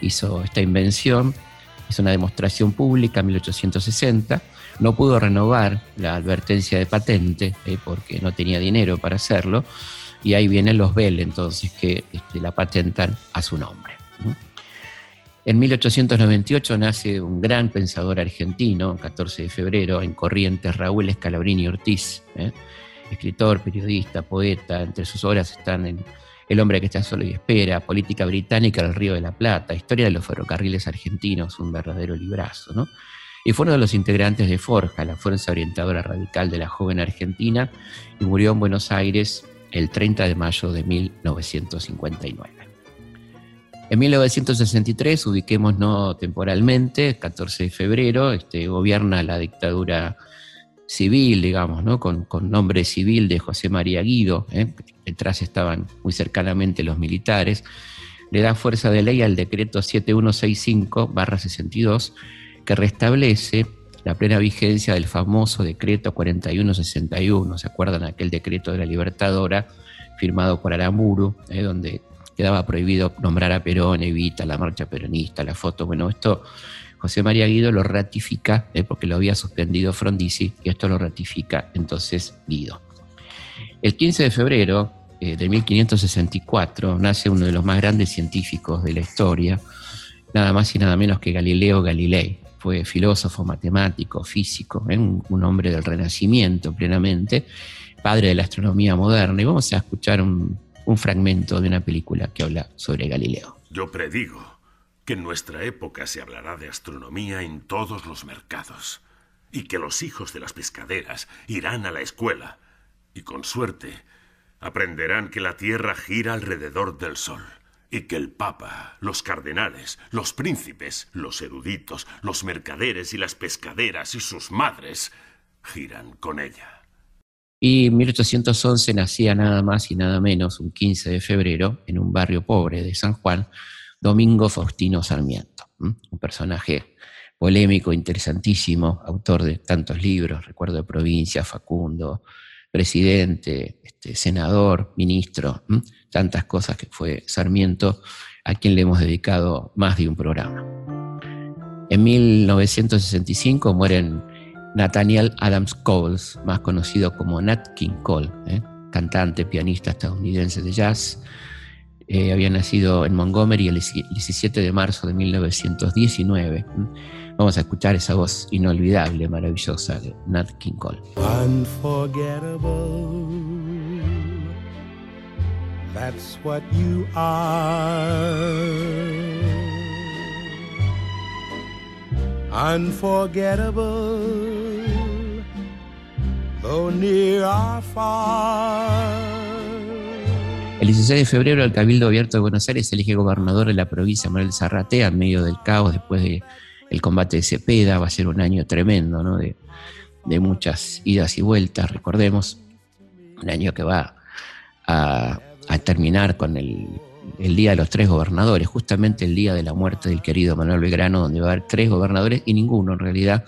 hizo esta invención, hizo una demostración pública en 1860, no pudo renovar la advertencia de patente eh, porque no tenía dinero para hacerlo, y ahí vienen los Bell entonces que este, la patentan a su nombre. En 1898 nace un gran pensador argentino, 14 de febrero, en Corrientes, Raúl Escalabrini Ortiz, ¿eh? escritor, periodista, poeta. Entre sus obras están en El hombre que está solo y espera, Política británica del Río de la Plata, Historia de los ferrocarriles argentinos, un verdadero librazo. ¿no? Y fue uno de los integrantes de Forja, la fuerza orientadora radical de la joven Argentina, y murió en Buenos Aires el 30 de mayo de 1959. En 1963, ubiquémonos temporalmente, 14 de febrero, este, gobierna la dictadura civil, digamos, ¿no? con, nombre civil de José María Guido, ¿eh? detrás estaban muy cercanamente los militares, le da fuerza de ley al decreto 7165-62, que restablece la plena vigencia del famoso decreto 4161, ¿se acuerdan aquel decreto de la Libertadora firmado por Aramburu, ¿eh? donde quedaba prohibido nombrar a Perón, Evita, la marcha peronista, la foto. Bueno, esto José María Guido lo ratifica, eh, porque lo había suspendido Frondizi, y esto lo ratifica entonces Guido. El 15 de febrero eh, de 1564 nace uno de los más grandes científicos de la historia, nada más y nada menos que Galileo Galilei. Fue filósofo, matemático, físico, eh, un hombre del Renacimiento plenamente, padre de la astronomía moderna. Y vamos a escuchar un, un fragmento de una película que habla sobre Galileo. Yo predigo que en nuestra época se hablará de astronomía en todos los mercados y que los hijos de las pescaderas irán a la escuela y con suerte aprenderán que la Tierra gira alrededor del Sol y que el Papa, los cardenales, los príncipes, los eruditos, los mercaderes y las pescaderas y sus madres giran con ella. Y en 1811 nacía nada más y nada menos, un 15 de febrero, en un barrio pobre de San Juan, Domingo Faustino Sarmiento, un personaje polémico, interesantísimo, autor de tantos libros, recuerdo de provincia, Facundo, presidente, este, senador, ministro, tantas cosas que fue Sarmiento, a quien le hemos dedicado más de un programa. En 1965 mueren Nathaniel Adams Coles, más conocido como Nat King Cole, ¿eh? cantante, pianista estadounidense de jazz. Eh, había nacido en Montgomery el 17 de marzo de 1919. Vamos a escuchar esa voz inolvidable, maravillosa de Nat King Cole. Unforgettable, that's what you are. unforgettable, El 16 de febrero el Cabildo Abierto de Buenos Aires elige gobernador de la provincia Manuel Zarratea en medio del caos después del combate de Cepeda. Va a ser un año tremendo, ¿no? De, muchas idas y vueltas, recordemos. Un año que va a, terminar con el el Día de los Tres Gobernadores, justamente el día de la muerte del querido Manuel Belgrano, donde va a haber tres gobernadores y ninguno en realidad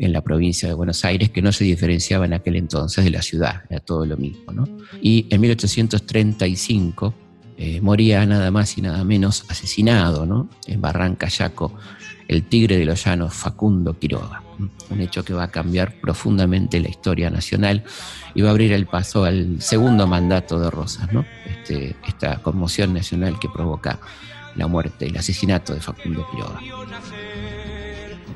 en la provincia de Buenos Aires, que no se diferenciaba en aquel entonces de la ciudad, era todo lo mismo. ¿no? Y en 1835 eh, moría nada más y nada menos asesinado ¿no? en Barranca Yaco el tigre de los llanos Facundo Quiroga. Un hecho que va a cambiar profundamente la historia nacional y va a abrir el paso al segundo mandato de Rosas, ¿no? Este, esta conmoción nacional que provoca la muerte, el asesinato de Facundo Quiroga.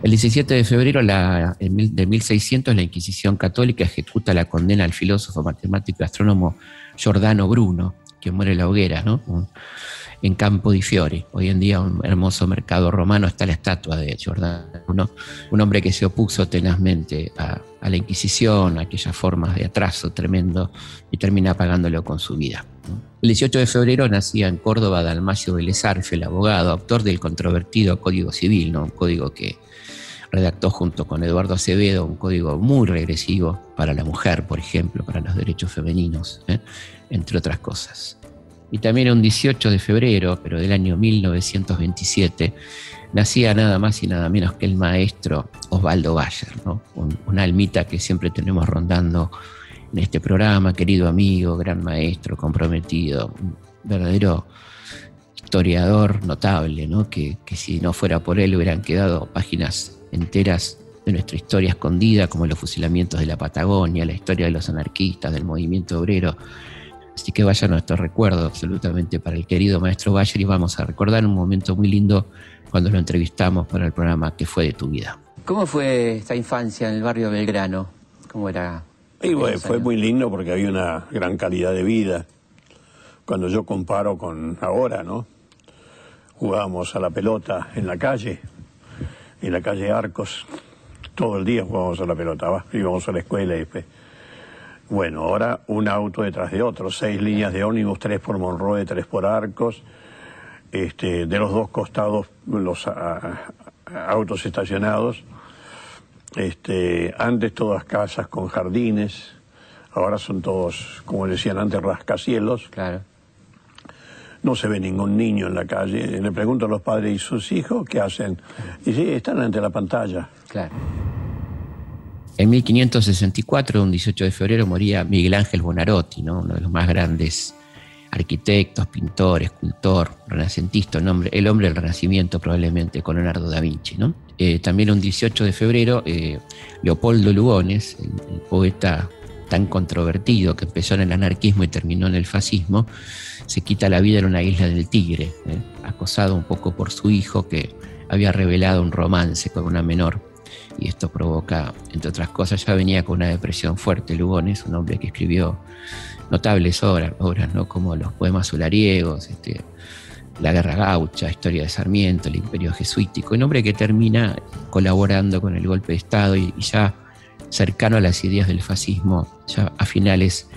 El 17 de febrero de 1600 la Inquisición Católica ejecuta la condena al filósofo, matemático y astrónomo Giordano Bruno, que muere en la hoguera, ¿no? en Campo di Fiori. Hoy en día, un hermoso mercado romano, está la estatua de Giordano Bruno, un hombre que se opuso tenazmente a, la Inquisición, a aquellas formas de atraso tremendo, y termina pagándolo con su vida. El 18 de febrero nacía en Córdoba Dalmacio Vélez el abogado, autor del controvertido Código Civil, ¿no? un código que redactó junto con Eduardo Acevedo un código muy regresivo para la mujer, por ejemplo, para los derechos femeninos, ¿eh? entre otras cosas. Y también un 18 de febrero, pero del año 1927, nacía nada más y nada menos que el maestro Osvaldo Bayer, una almita que siempre tenemos rondando en este programa, querido amigo, gran maestro, comprometido, un verdadero historiador notable, que, que si no fuera por él hubieran quedado páginas enteras de nuestra historia escondida, como los fusilamientos de la Patagonia, la historia de los anarquistas, del movimiento obrero. Así que vaya nuestro recuerdo absolutamente para el querido maestro Bayer y vamos a recordar un momento muy lindo cuando lo entrevistamos para el programa que fue de tu vida. ¿Cómo fue esta infancia en el barrio Belgrano? ¿Cómo era? fue muy lindo porque había una gran calidad de vida. Cuando yo comparo con ahora, ¿no? Jugábamos a la pelota en la calle, en la calle Arcos. Todo el día jugábamos a la pelota, íbamos a la escuela y después. Bueno, ahora un auto detrás de otro, seis líneas de ómnibus, tres por Monroe, tres por Arcos. Este, de los dos costados los autos estacionados. Este, antes todas casas con jardines, ahora son todos, como decían antes, rascacielos. Claro no se ve ningún niño en la calle. Le pregunto a los padres y sus hijos qué hacen. Y sí, están ante la pantalla. Claro. En 1564, un 18 de febrero, moría Miguel Ángel Bonarotti, ¿no? uno de los más grandes arquitectos, pintores, escultor, renacentista, el hombre, el hombre del Renacimiento probablemente, con Leonardo da Vinci. ¿no? Eh, también un 18 de febrero, eh, Leopoldo Lugones, el poeta tan controvertido que empezó en el anarquismo y terminó en el fascismo, se quita la vida en una isla del Tigre, ¿eh? acosado un poco por su hijo que había revelado un romance con una menor. Y esto provoca, entre otras cosas, ya venía con una depresión fuerte. Lugones, un hombre que escribió notables obras, obras ¿no? como los poemas solariegos, este, La Guerra Gaucha, Historia de Sarmiento, el Imperio Jesuítico. Un hombre que termina colaborando con el golpe de Estado y, y ya cercano a las ideas del fascismo, ya a finales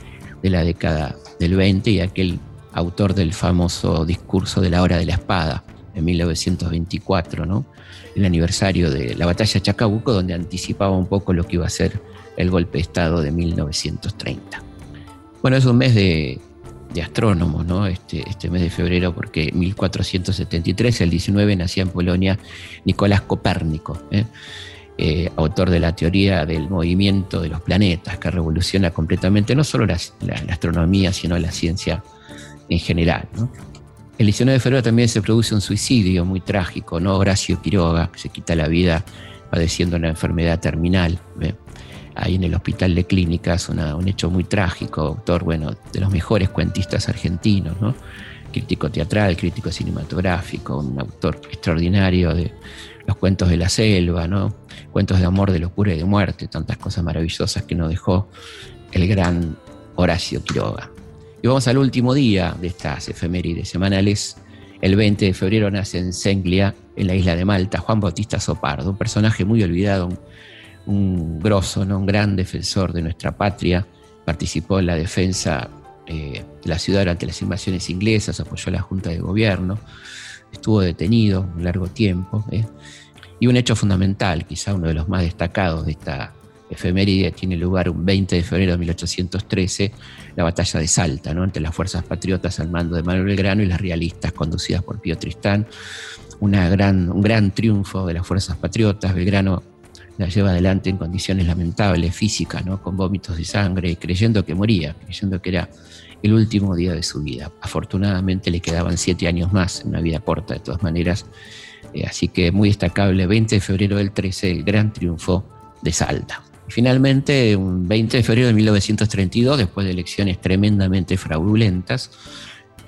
de la década del 20 y aquel autor del famoso discurso de la hora de la espada en 1924, ¿no? el aniversario de la batalla de Chacabuco, donde anticipaba un poco lo que iba a ser el golpe de Estado de 1930. Bueno, es un mes de, astrónomos, ¿no? Este, este mes de febrero, porque en 1473, el 19, nacía en Polonia Nicolás Copérnico, ¿eh? Eh, autor de la teoría del movimiento de los planetas, que revoluciona completamente no solo la, astronomía, sino la ciencia en general. El 19 de febrero también se produce un suicidio muy trágico, ¿no? Horacio Quiroga, que se quita la vida padeciendo una enfermedad terminal. Ahí en el hospital de clínicas, un hecho muy trágico, autor, bueno, de los mejores cuentistas argentinos, ¿no? Crítico teatral, crítico cinematográfico, un autor extraordinario de los cuentos de la selva, ¿no? Cuentos de amor, de locura y de muerte, tantas cosas maravillosas que nos dejó el gran Horacio Quiroga. Y vamos al último día de estas efemérides semanales. El 20 de febrero nace en Senglia, en la isla de Malta, Juan Bautista Sopardo, un personaje muy olvidado, un, grosso, ¿no? un gran defensor de nuestra patria. Participó en la defensa eh, de la ciudad durante las invasiones inglesas, apoyó a la Junta de Gobierno, estuvo detenido un largo tiempo. ¿eh? Y un hecho fundamental, quizá uno de los más destacados de esta efeméride tiene lugar un 20 de febrero de 1813, la batalla de Salta, ¿no? entre las fuerzas patriotas al mando de Manuel Belgrano y las realistas conducidas por Pío Tristán. Una gran, un gran triunfo de las fuerzas patriotas. Belgrano la lleva adelante en condiciones lamentables, físicas, ¿no? con vómitos de sangre, creyendo que moría, creyendo que era el último día de su vida. Afortunadamente le quedaban siete años más, una vida corta de todas maneras. Eh, así que muy destacable, 20 de febrero del 13, el gran triunfo de Salta. Finalmente, un 20 de febrero de 1932, después de elecciones tremendamente fraudulentas,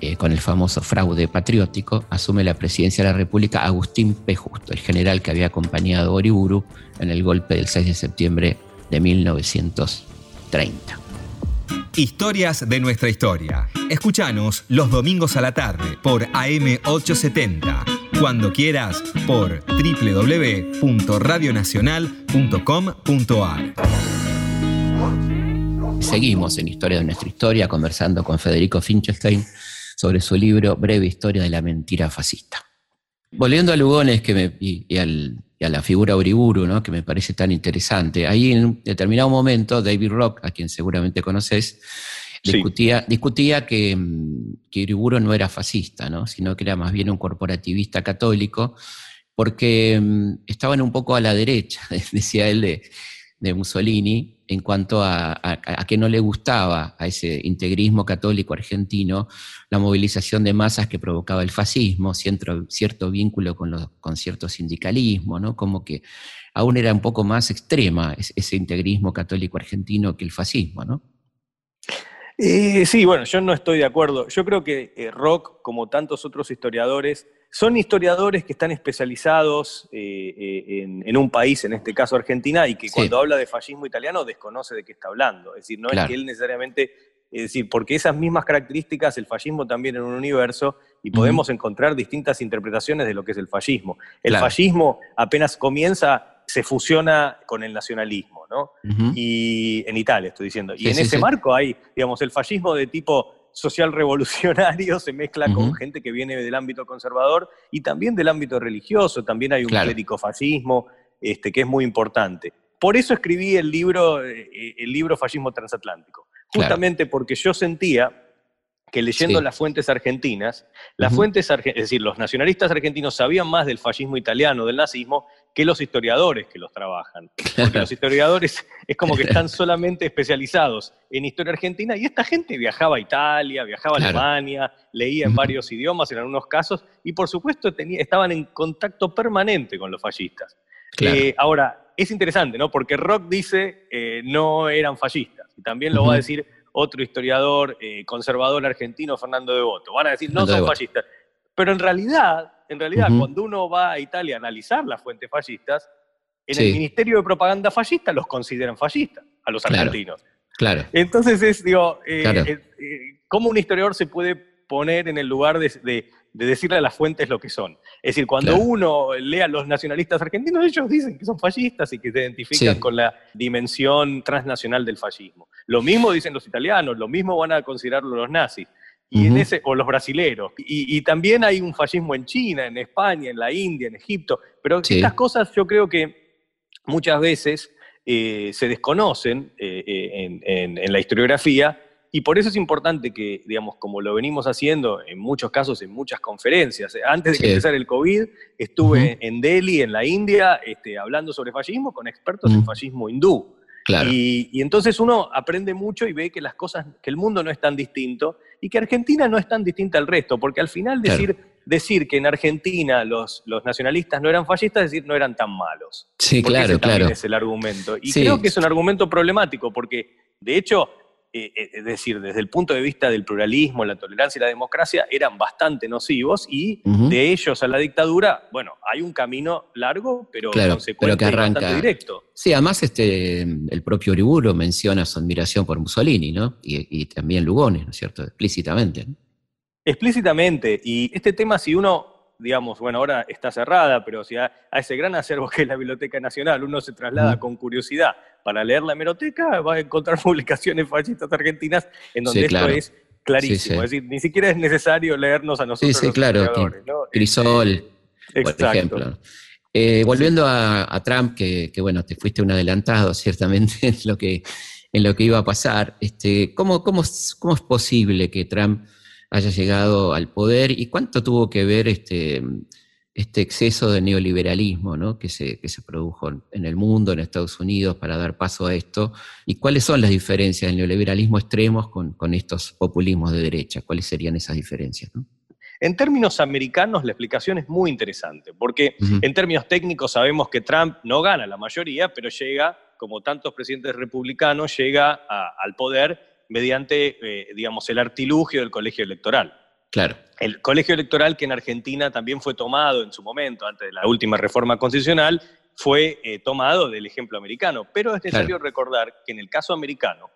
eh, con el famoso fraude patriótico, asume la presidencia de la República Agustín P. Justo, el general que había acompañado a Oriburu en el golpe del 6 de septiembre de 1930. Historias de nuestra historia. Escúchanos los domingos a la tarde por AM870 cuando quieras por www.radionacional.com.ar. Seguimos en Historia de nuestra historia conversando con Federico Finkelstein sobre su libro Breve Historia de la Mentira Fascista. Volviendo a Lugones que me, y, a la figura Uriburu, ¿no? que me parece tan interesante, ahí en un determinado momento David Rock, a quien seguramente conoces, Discutía, discutía que, mm, que Uriburu no era fascista, ¿no? sino que era más bien un corporativista católico, porque mm, estaban un poco a la derecha, [LAUGHS] decía él, de, Mussolini, en cuanto a, que no le gustaba a ese integrismo católico argentino la movilización de masas que provocaba el fascismo, cierto, cierto vínculo con, los, con cierto sindicalismo, ¿no? como que aún era un poco más extrema ese integrismo católico argentino que el fascismo. ¿no? Eh, sí, bueno, yo no estoy de acuerdo. Yo creo que eh, Rock, como tantos otros historiadores, son historiadores que están especializados eh, en, un país, en este caso Argentina, y que cuando habla de fascismo italiano desconoce de qué está hablando. Es decir, no es que él necesariamente, es decir, porque esas mismas características, el fascismo también en un universo, y podemos encontrar distintas interpretaciones de lo que es el fascismo. El fascismo apenas comienza se fusiona con el nacionalismo, ¿no? Y en Italia estoy diciendo. Y en ese marco hay, digamos, el fascismo de tipo social revolucionario se mezcla con gente que viene del ámbito conservador y también del ámbito religioso, también hay un clérico fascismo este, que es muy importante. Por eso escribí el libro, eh, el libro Fascismo Transatlántico, justamente porque yo sentía que leyendo las fuentes argentinas, las fuentes, es decir, los nacionalistas argentinos sabían más del fascismo italiano, del nazismo, que los historiadores que los trabajan. [LAUGHS] Porque los historiadores es como que están solamente especializados en historia argentina y esta gente viajaba a Italia, viajaba a Alemania, leía en varios idiomas en algunos casos y por supuesto estaban en contacto permanente con los fascistas. Eh, ahora, es interesante, ¿no? Porque Rock dice eh, no eran fascistas y también lo va a decir otro historiador eh, conservador argentino, Fernando Devoto. Van a decir, no son fascistas. Pero en realidad, en realidad cuando uno va a Italia a analizar las fuentes fascistas, en el Ministerio de Propaganda Fascista los consideran fascistas, a los argentinos. Claro. Entonces es, digo, eh, eh, ¿cómo un historiador se puede poner en el lugar de, decirle a las fuentes lo que son? Es decir, cuando uno lee a los nacionalistas argentinos, ellos dicen que son fascistas y que se identifican con la dimensión transnacional del fascismo. Lo mismo dicen los italianos, lo mismo van a considerarlo los nazis. Y en ese, o los brasileros. Y, también hay un fascismo en China, en España, en la India, en Egipto. Pero estas cosas yo creo que muchas veces eh, se desconocen eh, eh, en, la historiografía y por eso es importante que, digamos, como lo venimos haciendo en muchos casos, en muchas conferencias. Antes de que empezara el COVID, estuve en Delhi, en la India, este, hablando sobre fascismo con expertos en fascismo hindú. Y, entonces uno aprende mucho y ve que las cosas, que el mundo no es tan distinto y que Argentina no es tan distinta al resto, porque al final decir, decir que en Argentina los, los nacionalistas no eran fascistas, es decir, no eran tan malos. Sí, claro, claro. es el argumento. Y creo que es un argumento problemático, porque de hecho eh, eh, es decir, desde el punto de vista del pluralismo, la tolerancia y la democracia, eran bastante nocivos y de ellos a la dictadura, bueno, hay un camino largo, pero consecuente que arranca, bastante directo. Sí, además este, el propio Uriburu menciona su admiración por Mussolini, ¿no? Y, también Lugones, ¿no es cierto? Explícitamente. Explícitamente. Y este tema, si uno digamos, bueno, ahora está cerrada, pero si a, ese gran acervo que es la Biblioteca Nacional uno se traslada con curiosidad para leer la hemeroteca, va a encontrar [LAUGHS] publicaciones fascistas argentinas en donde esto es clarísimo. Es decir, ni siquiera es necesario leernos a nosotros. Sí, sí, claro. Crisol, por ejemplo. Eh, volviendo a, Trump, que, bueno, te fuiste un adelantado [LAUGHS] ciertamente en lo que, en lo que iba a pasar, este, ¿cómo, cómo, cómo es posible que Trump haya llegado al poder y cuánto tuvo que ver este, este exceso de neoliberalismo ¿no? que, se, que se produjo en el mundo, en Estados Unidos, para dar paso a esto, y cuáles son las diferencias del neoliberalismo extremos con, con estos populismos de derecha, cuáles serían esas diferencias. ¿no? En términos americanos, la explicación es muy interesante, porque en términos técnicos sabemos que Trump no gana la mayoría, pero llega, como tantos presidentes republicanos, llega al poder mediante, eh, digamos, el artilugio del colegio electoral. Claro. El colegio electoral que en Argentina también fue tomado en su momento, antes de la última reforma constitucional, fue eh, tomado del ejemplo americano. Pero es necesario recordar que en el caso americano,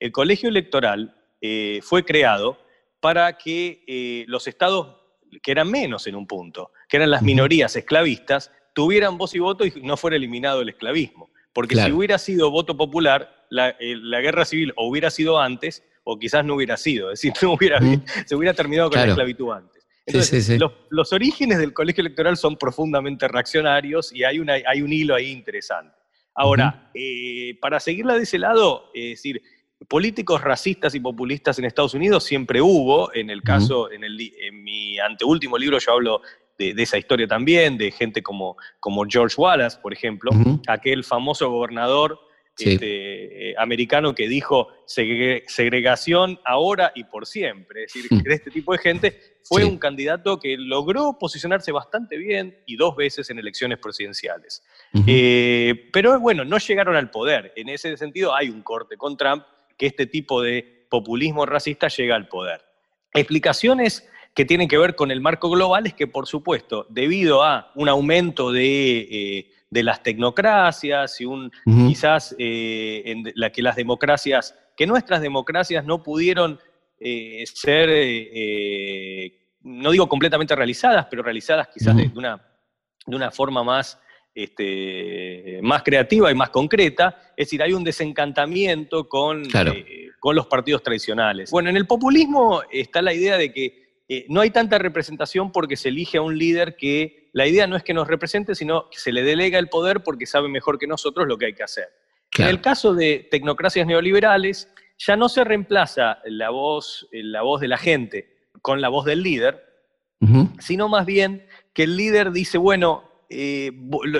el colegio electoral eh, fue creado para que eh, los estados, que eran menos en un punto, que eran las minorías esclavistas, tuvieran voz y voto y no fuera eliminado el esclavismo. Porque si hubiera sido voto popular, eh, la, guerra civil o hubiera sido antes, o quizás no hubiera sido, es decir, [LAUGHS] no hubiera, se hubiera terminado con la esclavitud antes. Entonces, Los, orígenes del colegio electoral son profundamente reaccionarios y hay, una, hay un hilo ahí interesante. Ahora, eh, para seguirla de ese lado, es decir, políticos racistas y populistas en Estados Unidos siempre hubo. En el caso, en, el, en, mi anteúltimo libro yo hablo de, esa historia también, de gente como, como George Wallace, por ejemplo, aquel famoso gobernador este, eh, americano que dijo segregación ahora y por siempre. Es decir, de este tipo de gente fue un candidato que logró posicionarse bastante bien y dos veces en elecciones presidenciales. Eh, pero bueno, no llegaron al poder. En ese sentido hay un corte con Trump que este tipo de populismo racista llega al poder. Explicaciones que tienen que ver con el marco global es que, por supuesto, debido a un aumento de, eh, las tecnocracias y un quizás eh, en la que las democracias, que nuestras democracias no pudieron eh, ser, no digo completamente realizadas, pero realizadas quizás de, una, de una forma más este, más creativa y más concreta, es decir, hay un desencantamiento con, eh, con los partidos tradicionales. Bueno, en el populismo está la idea de que eh, no hay tanta representación porque se elige a un líder que la idea no es que nos represente, sino que se le delega el poder porque sabe mejor que nosotros lo que hay que hacer. En el caso de tecnocracias neoliberales, ya no se reemplaza la voz, la voz de la gente con la voz del líder, sino más bien que el líder dice, bueno, eh,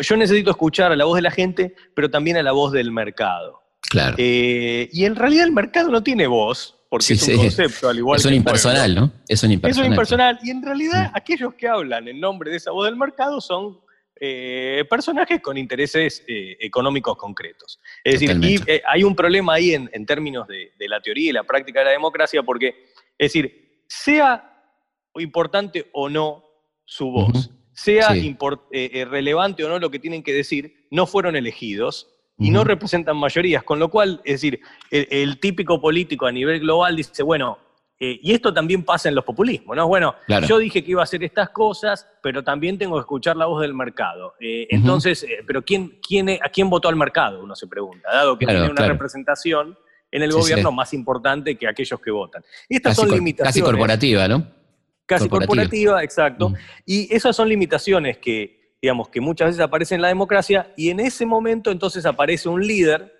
yo necesito escuchar a la voz de la gente, pero también a la voz del mercado. Claro. Eh, y en realidad el mercado no tiene voz, porque es un concepto, al igual es un impersonal, ¿no? Es un impersonal. Es un impersonal. Y en realidad mm. aquellos que hablan en nombre de esa voz del mercado son eh, personajes con intereses económicos concretos. Es decir, hay un problema ahí en, términos de, la teoría y la práctica de la democracia, porque, es decir, sea importante o no su voz, sea eh, eh, relevante o no lo que tienen que decir, no fueron elegidos y no representan mayorías. Con lo cual, es decir, el, típico político a nivel global dice, bueno, eh, y esto también pasa en los populismos, ¿no? Bueno, yo dije que iba a hacer estas cosas, pero también tengo que escuchar la voz del mercado. Entonces, pero ¿quién, quién, ¿a quién votó al mercado? Uno se pregunta, dado que tiene una representación en el gobierno más importante que aquellos que votan. estas son limitaciones. Casi corporativa, ¿no? Casi corporativa, exacto. Mm. Y esas son limitaciones que, digamos, que muchas veces aparecen en la democracia y en ese momento entonces aparece un líder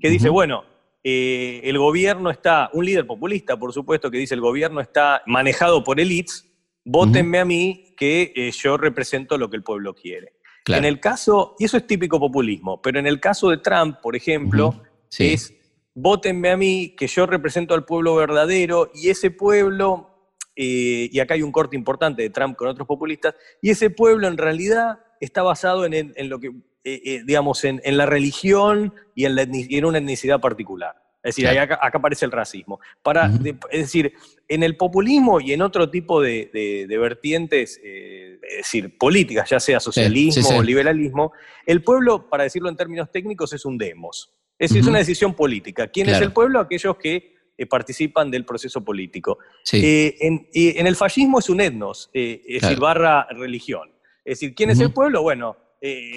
que dice, bueno, eh, el gobierno está, un líder populista, por supuesto, que dice el gobierno está manejado por elites, votenme a mí que eh, yo represento lo que el pueblo quiere. En el caso, y eso es típico populismo, pero en el caso de Trump, por ejemplo, es votenme a mí que yo represento al pueblo verdadero y ese pueblo eh, y acá hay un corte importante de Trump con otros populistas, y ese pueblo en realidad está basado en, lo que, eh, eh, digamos, en, la religión y en, una etnicidad particular. Es decir, acá, aparece el racismo. Para, es decir, en el populismo y en otro tipo de, vertientes, es decir, políticas, ya sea socialismo o liberalismo, el pueblo, para decirlo en términos técnicos, es un demos. Es es una decisión política. ¿Quién es el pueblo? Aquellos que eh, participan del proceso político. Eh, en, el fascismo es un etnos, eh, es decir, barra religión. Es decir, ¿quién es el pueblo? Bueno,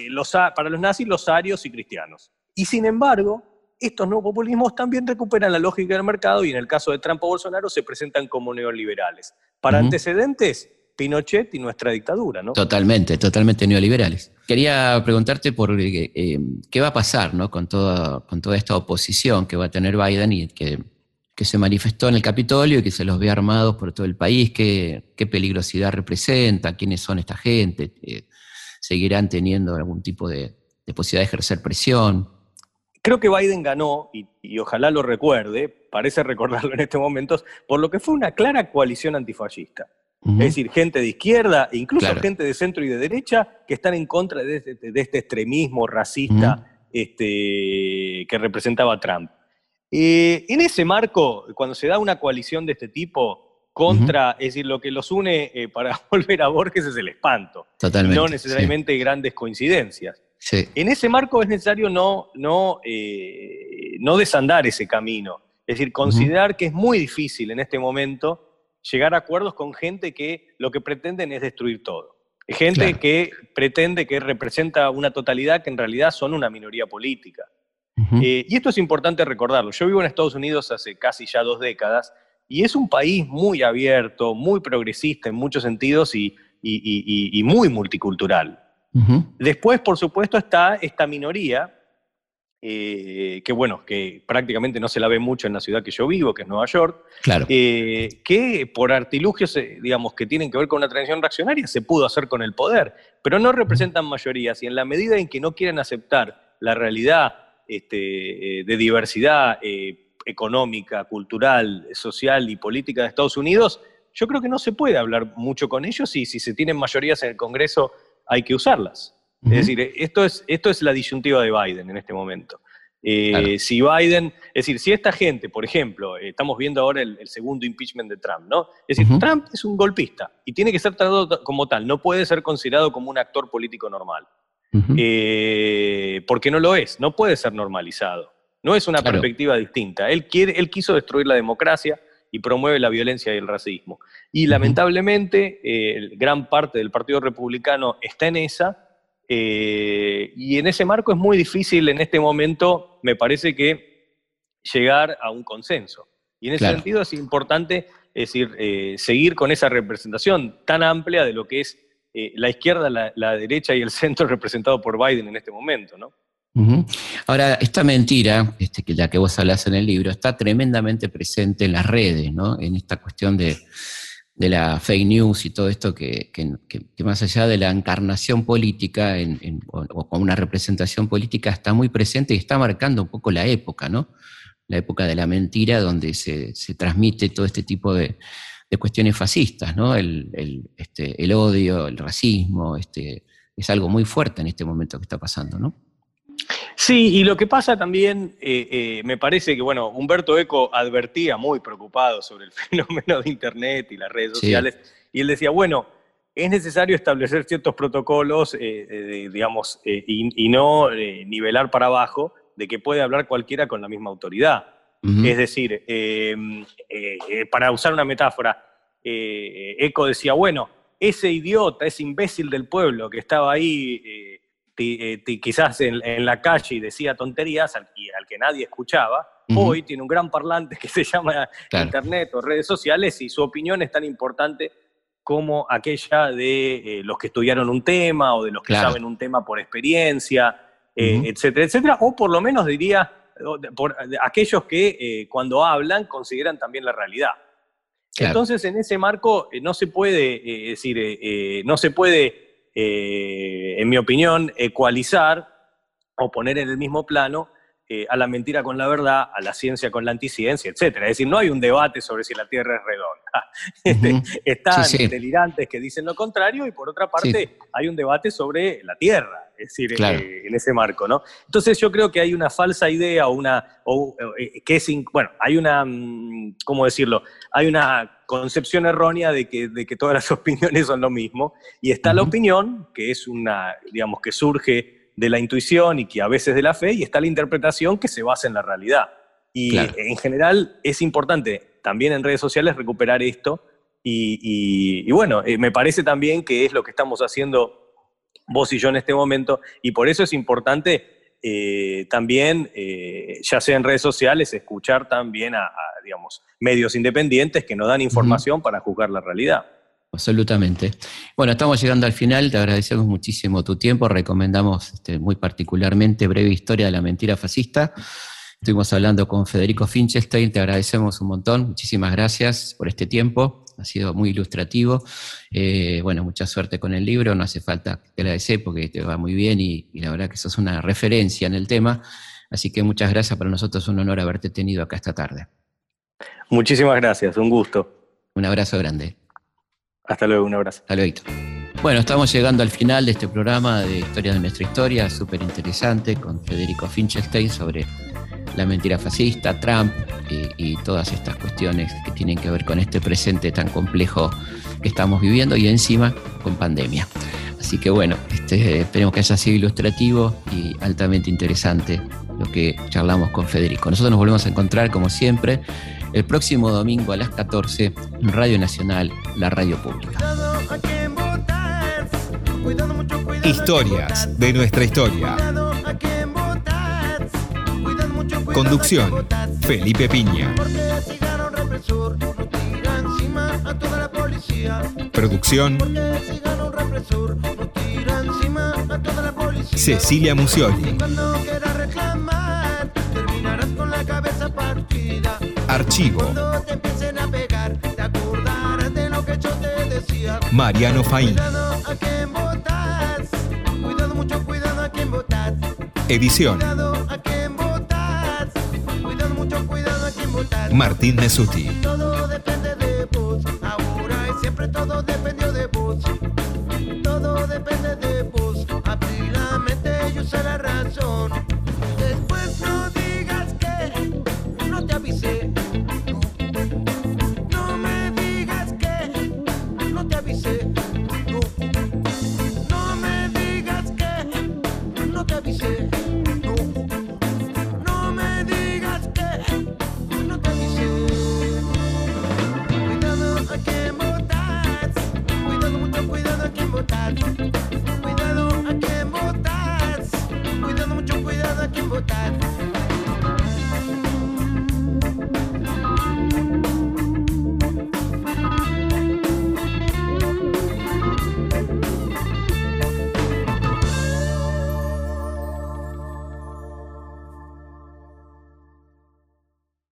los, para los nazis, los arios y cristianos. Y sin embargo, estos nuevos populismos también recuperan la lógica del mercado y en el caso de Trump o Bolsonaro se presentan como neoliberales. Para antecedentes, Pinochet y nuestra dictadura, ¿no? Totalmente, totalmente neoliberales. Quería preguntarte por eh, qué va a pasar ¿no? con, toda, con toda esta oposición que va a tener Biden y que, que, se manifestó en el Capitolio y que se los ve armados por todo el país, qué, qué peligrosidad representa, quiénes son esta gente, eh, seguirán teniendo algún tipo de, de, posibilidad de ejercer presión. Creo que Biden ganó, y, y ojalá lo recuerde, parece recordarlo en estos momentos, por lo que fue una clara coalición antifascista. Es decir, gente de izquierda, incluso claro. gente de centro y de derecha, que están en contra de este, de este extremismo racista este, que representaba Trump. Eh, en ese marco, cuando se da una coalición de este tipo contra, es decir, lo que los une eh, para [LAUGHS] volver a Borges es el espanto, Totalmente, no necesariamente sí. grandes coincidencias. Sí. En ese marco es necesario no, no, eh, no desandar ese camino, es decir, considerar que es muy difícil en este momento llegar a acuerdos con gente que lo que pretenden es destruir todo. Gente claro. que pretende que representa una totalidad que en realidad son una minoría política. Uh -huh. eh, y esto es importante recordarlo. Yo vivo en Estados Unidos hace casi ya dos décadas y es un país muy abierto, muy progresista en muchos sentidos y, y, y, y muy multicultural. Uh -huh. Después, por supuesto, está esta minoría eh, que bueno, que prácticamente no se la ve mucho en la ciudad que yo vivo, que es Nueva York, claro. eh, que por artilugios, digamos, que tienen que ver con una transición reaccionaria, se pudo hacer con el poder, pero no representan mayorías, y en la medida en que no quieren aceptar la realidad este, eh, de diversidad eh, económica, cultural, social y política de Estados Unidos, yo creo que no se puede hablar mucho con ellos y si se tienen mayorías en el Congreso hay que usarlas. Es decir, esto es, esto es la disyuntiva de Biden en este momento. Eh, claro. Si Biden, es decir, si esta gente, por ejemplo, eh, estamos viendo ahora el, el, segundo impeachment de Trump, ¿no? Es decir, uh -huh. Trump es un golpista y tiene que ser tratado como tal, no puede ser considerado como un actor político normal. Uh -huh. eh, porque no lo es, no puede ser normalizado. No es una claro. perspectiva distinta. Él, quiere, él quiso destruir la democracia y promueve la violencia y el racismo. Y uh -huh. lamentablemente, eh, gran parte del Partido Republicano está en esa eh, y en ese marco es muy difícil en este momento, me parece que, llegar a un consenso. Y en ese claro. sentido es importante es decir, eh, seguir con esa representación tan amplia de lo que es eh, la izquierda, la, derecha y el centro [LAUGHS] representado por Biden en este momento, ¿no? Ahora, esta mentira, este, que la que vos hablas en el libro, está tremendamente presente en las redes, ¿no? En esta cuestión de de la fake news y todo esto que, que, más allá de la encarnación política o, con una representación política está muy presente y está marcando un poco la época, ¿no? La época de la mentira donde se, se transmite todo este tipo de, de cuestiones fascistas, ¿no? El, el, este, el odio, el racismo, este, es algo muy fuerte en este momento que está pasando, ¿no? Sí, y lo que pasa también, eh, eh, me parece que, bueno, Humberto Eco advertía muy preocupado sobre el [LAUGHS] fenómeno de Internet y las redes sociales, sí. y él decía, bueno, es necesario establecer ciertos protocolos, eh, digamos, y, y, no nivelar para abajo de que puede hablar cualquiera con la misma autoridad. Uh -huh. Es decir, para usar una metáfora, Eco decía, bueno, ese idiota, ese imbécil del pueblo que estaba ahí eh, quizás en, en, la calle y decía tonterías al, y al que nadie escuchaba, uh -huh. hoy tiene un gran parlante que [LAUGHS] se llama claro. Internet o redes sociales y su opinión es tan importante como aquella de eh, los que estudiaron un tema o de los que claro. saben un tema por experiencia, eh, uh -huh. etcétera, etcétera, o por lo menos diría por aquellos que eh, cuando hablan consideran también la realidad. Claro. Entonces, en ese marco no se puede, decir, no se puede eh, en mi opinión, ecualizar o poner en el mismo plano eh, a la mentira con la verdad, a la ciencia con la anticiencia, etc. Es decir, no hay un debate sobre si la Tierra es redonda. [LAUGHS] Uh -huh. Están sí, sí. delirantes que dicen lo contrario y por otra parte sí. hay un debate sobre la Tierra, es decir, claro. eh, en ese marco, ¿no? Entonces yo creo que hay una falsa idea o una, o, eh, que es, bueno, hay una, mm, ¿cómo decirlo? Hay una concepción errónea de que, de que todas las [LAUGHS] opiniones son lo mismo y está uh -huh. la opinión, que es una, digamos, que surge de la intuición y que a veces de la fe, y está la interpretación que se basa en la realidad. Y claro. en general es importante también en redes sociales recuperar esto. Y, y, y, bueno, eh, me parece también que es lo que estamos haciendo vos y yo en este momento, y por eso es importante eh, también, eh, ya sea en redes sociales, escuchar también a, a, digamos, medios independientes que nos dan información uh -huh. para juzgar la realidad. Absolutamente. Bueno, estamos llegando al final, te agradecemos muchísimo tu tiempo, recomendamos este, muy particularmente Breve Historia de la Mentira Fascista. Estuvimos hablando con Federico Finchestein, te agradecemos un montón, muchísimas gracias por este tiempo, ha sido muy ilustrativo. Eh, bueno, mucha suerte con el libro, no hace falta que te agradecer porque te va muy bien y, y, la verdad que sos una referencia en el tema. Así que muchas gracias, para nosotros es un honor haberte tenido acá esta tarde. Muchísimas gracias, un gusto. Un abrazo grande. Hasta luego, un abrazo. Hasta luego. Bueno, estamos llegando al final de este programa de Historia de nuestra historia, súper interesante, con Federico Finchestein sobre la mentira fascista, Trump y, todas estas cuestiones que tienen que ver con este presente tan complejo que estamos viviendo y encima con pandemia. Así que bueno, este, esperemos que haya sido ilustrativo y altamente interesante lo que charlamos con Federico. Nosotros nos volvemos a encontrar como siempre el próximo domingo a las 14 en Radio Nacional, la radio pública. Historias de nuestra historia. Conducción, Felipe Piña. Producción, Cecilia Musioli. Archivo. Mariano Faín. Edición. Martín Mesuti. Todo depende de vos, ahora y siempre todo dependió de vos. Todo depende de vos, abrir la mente y usar la razón.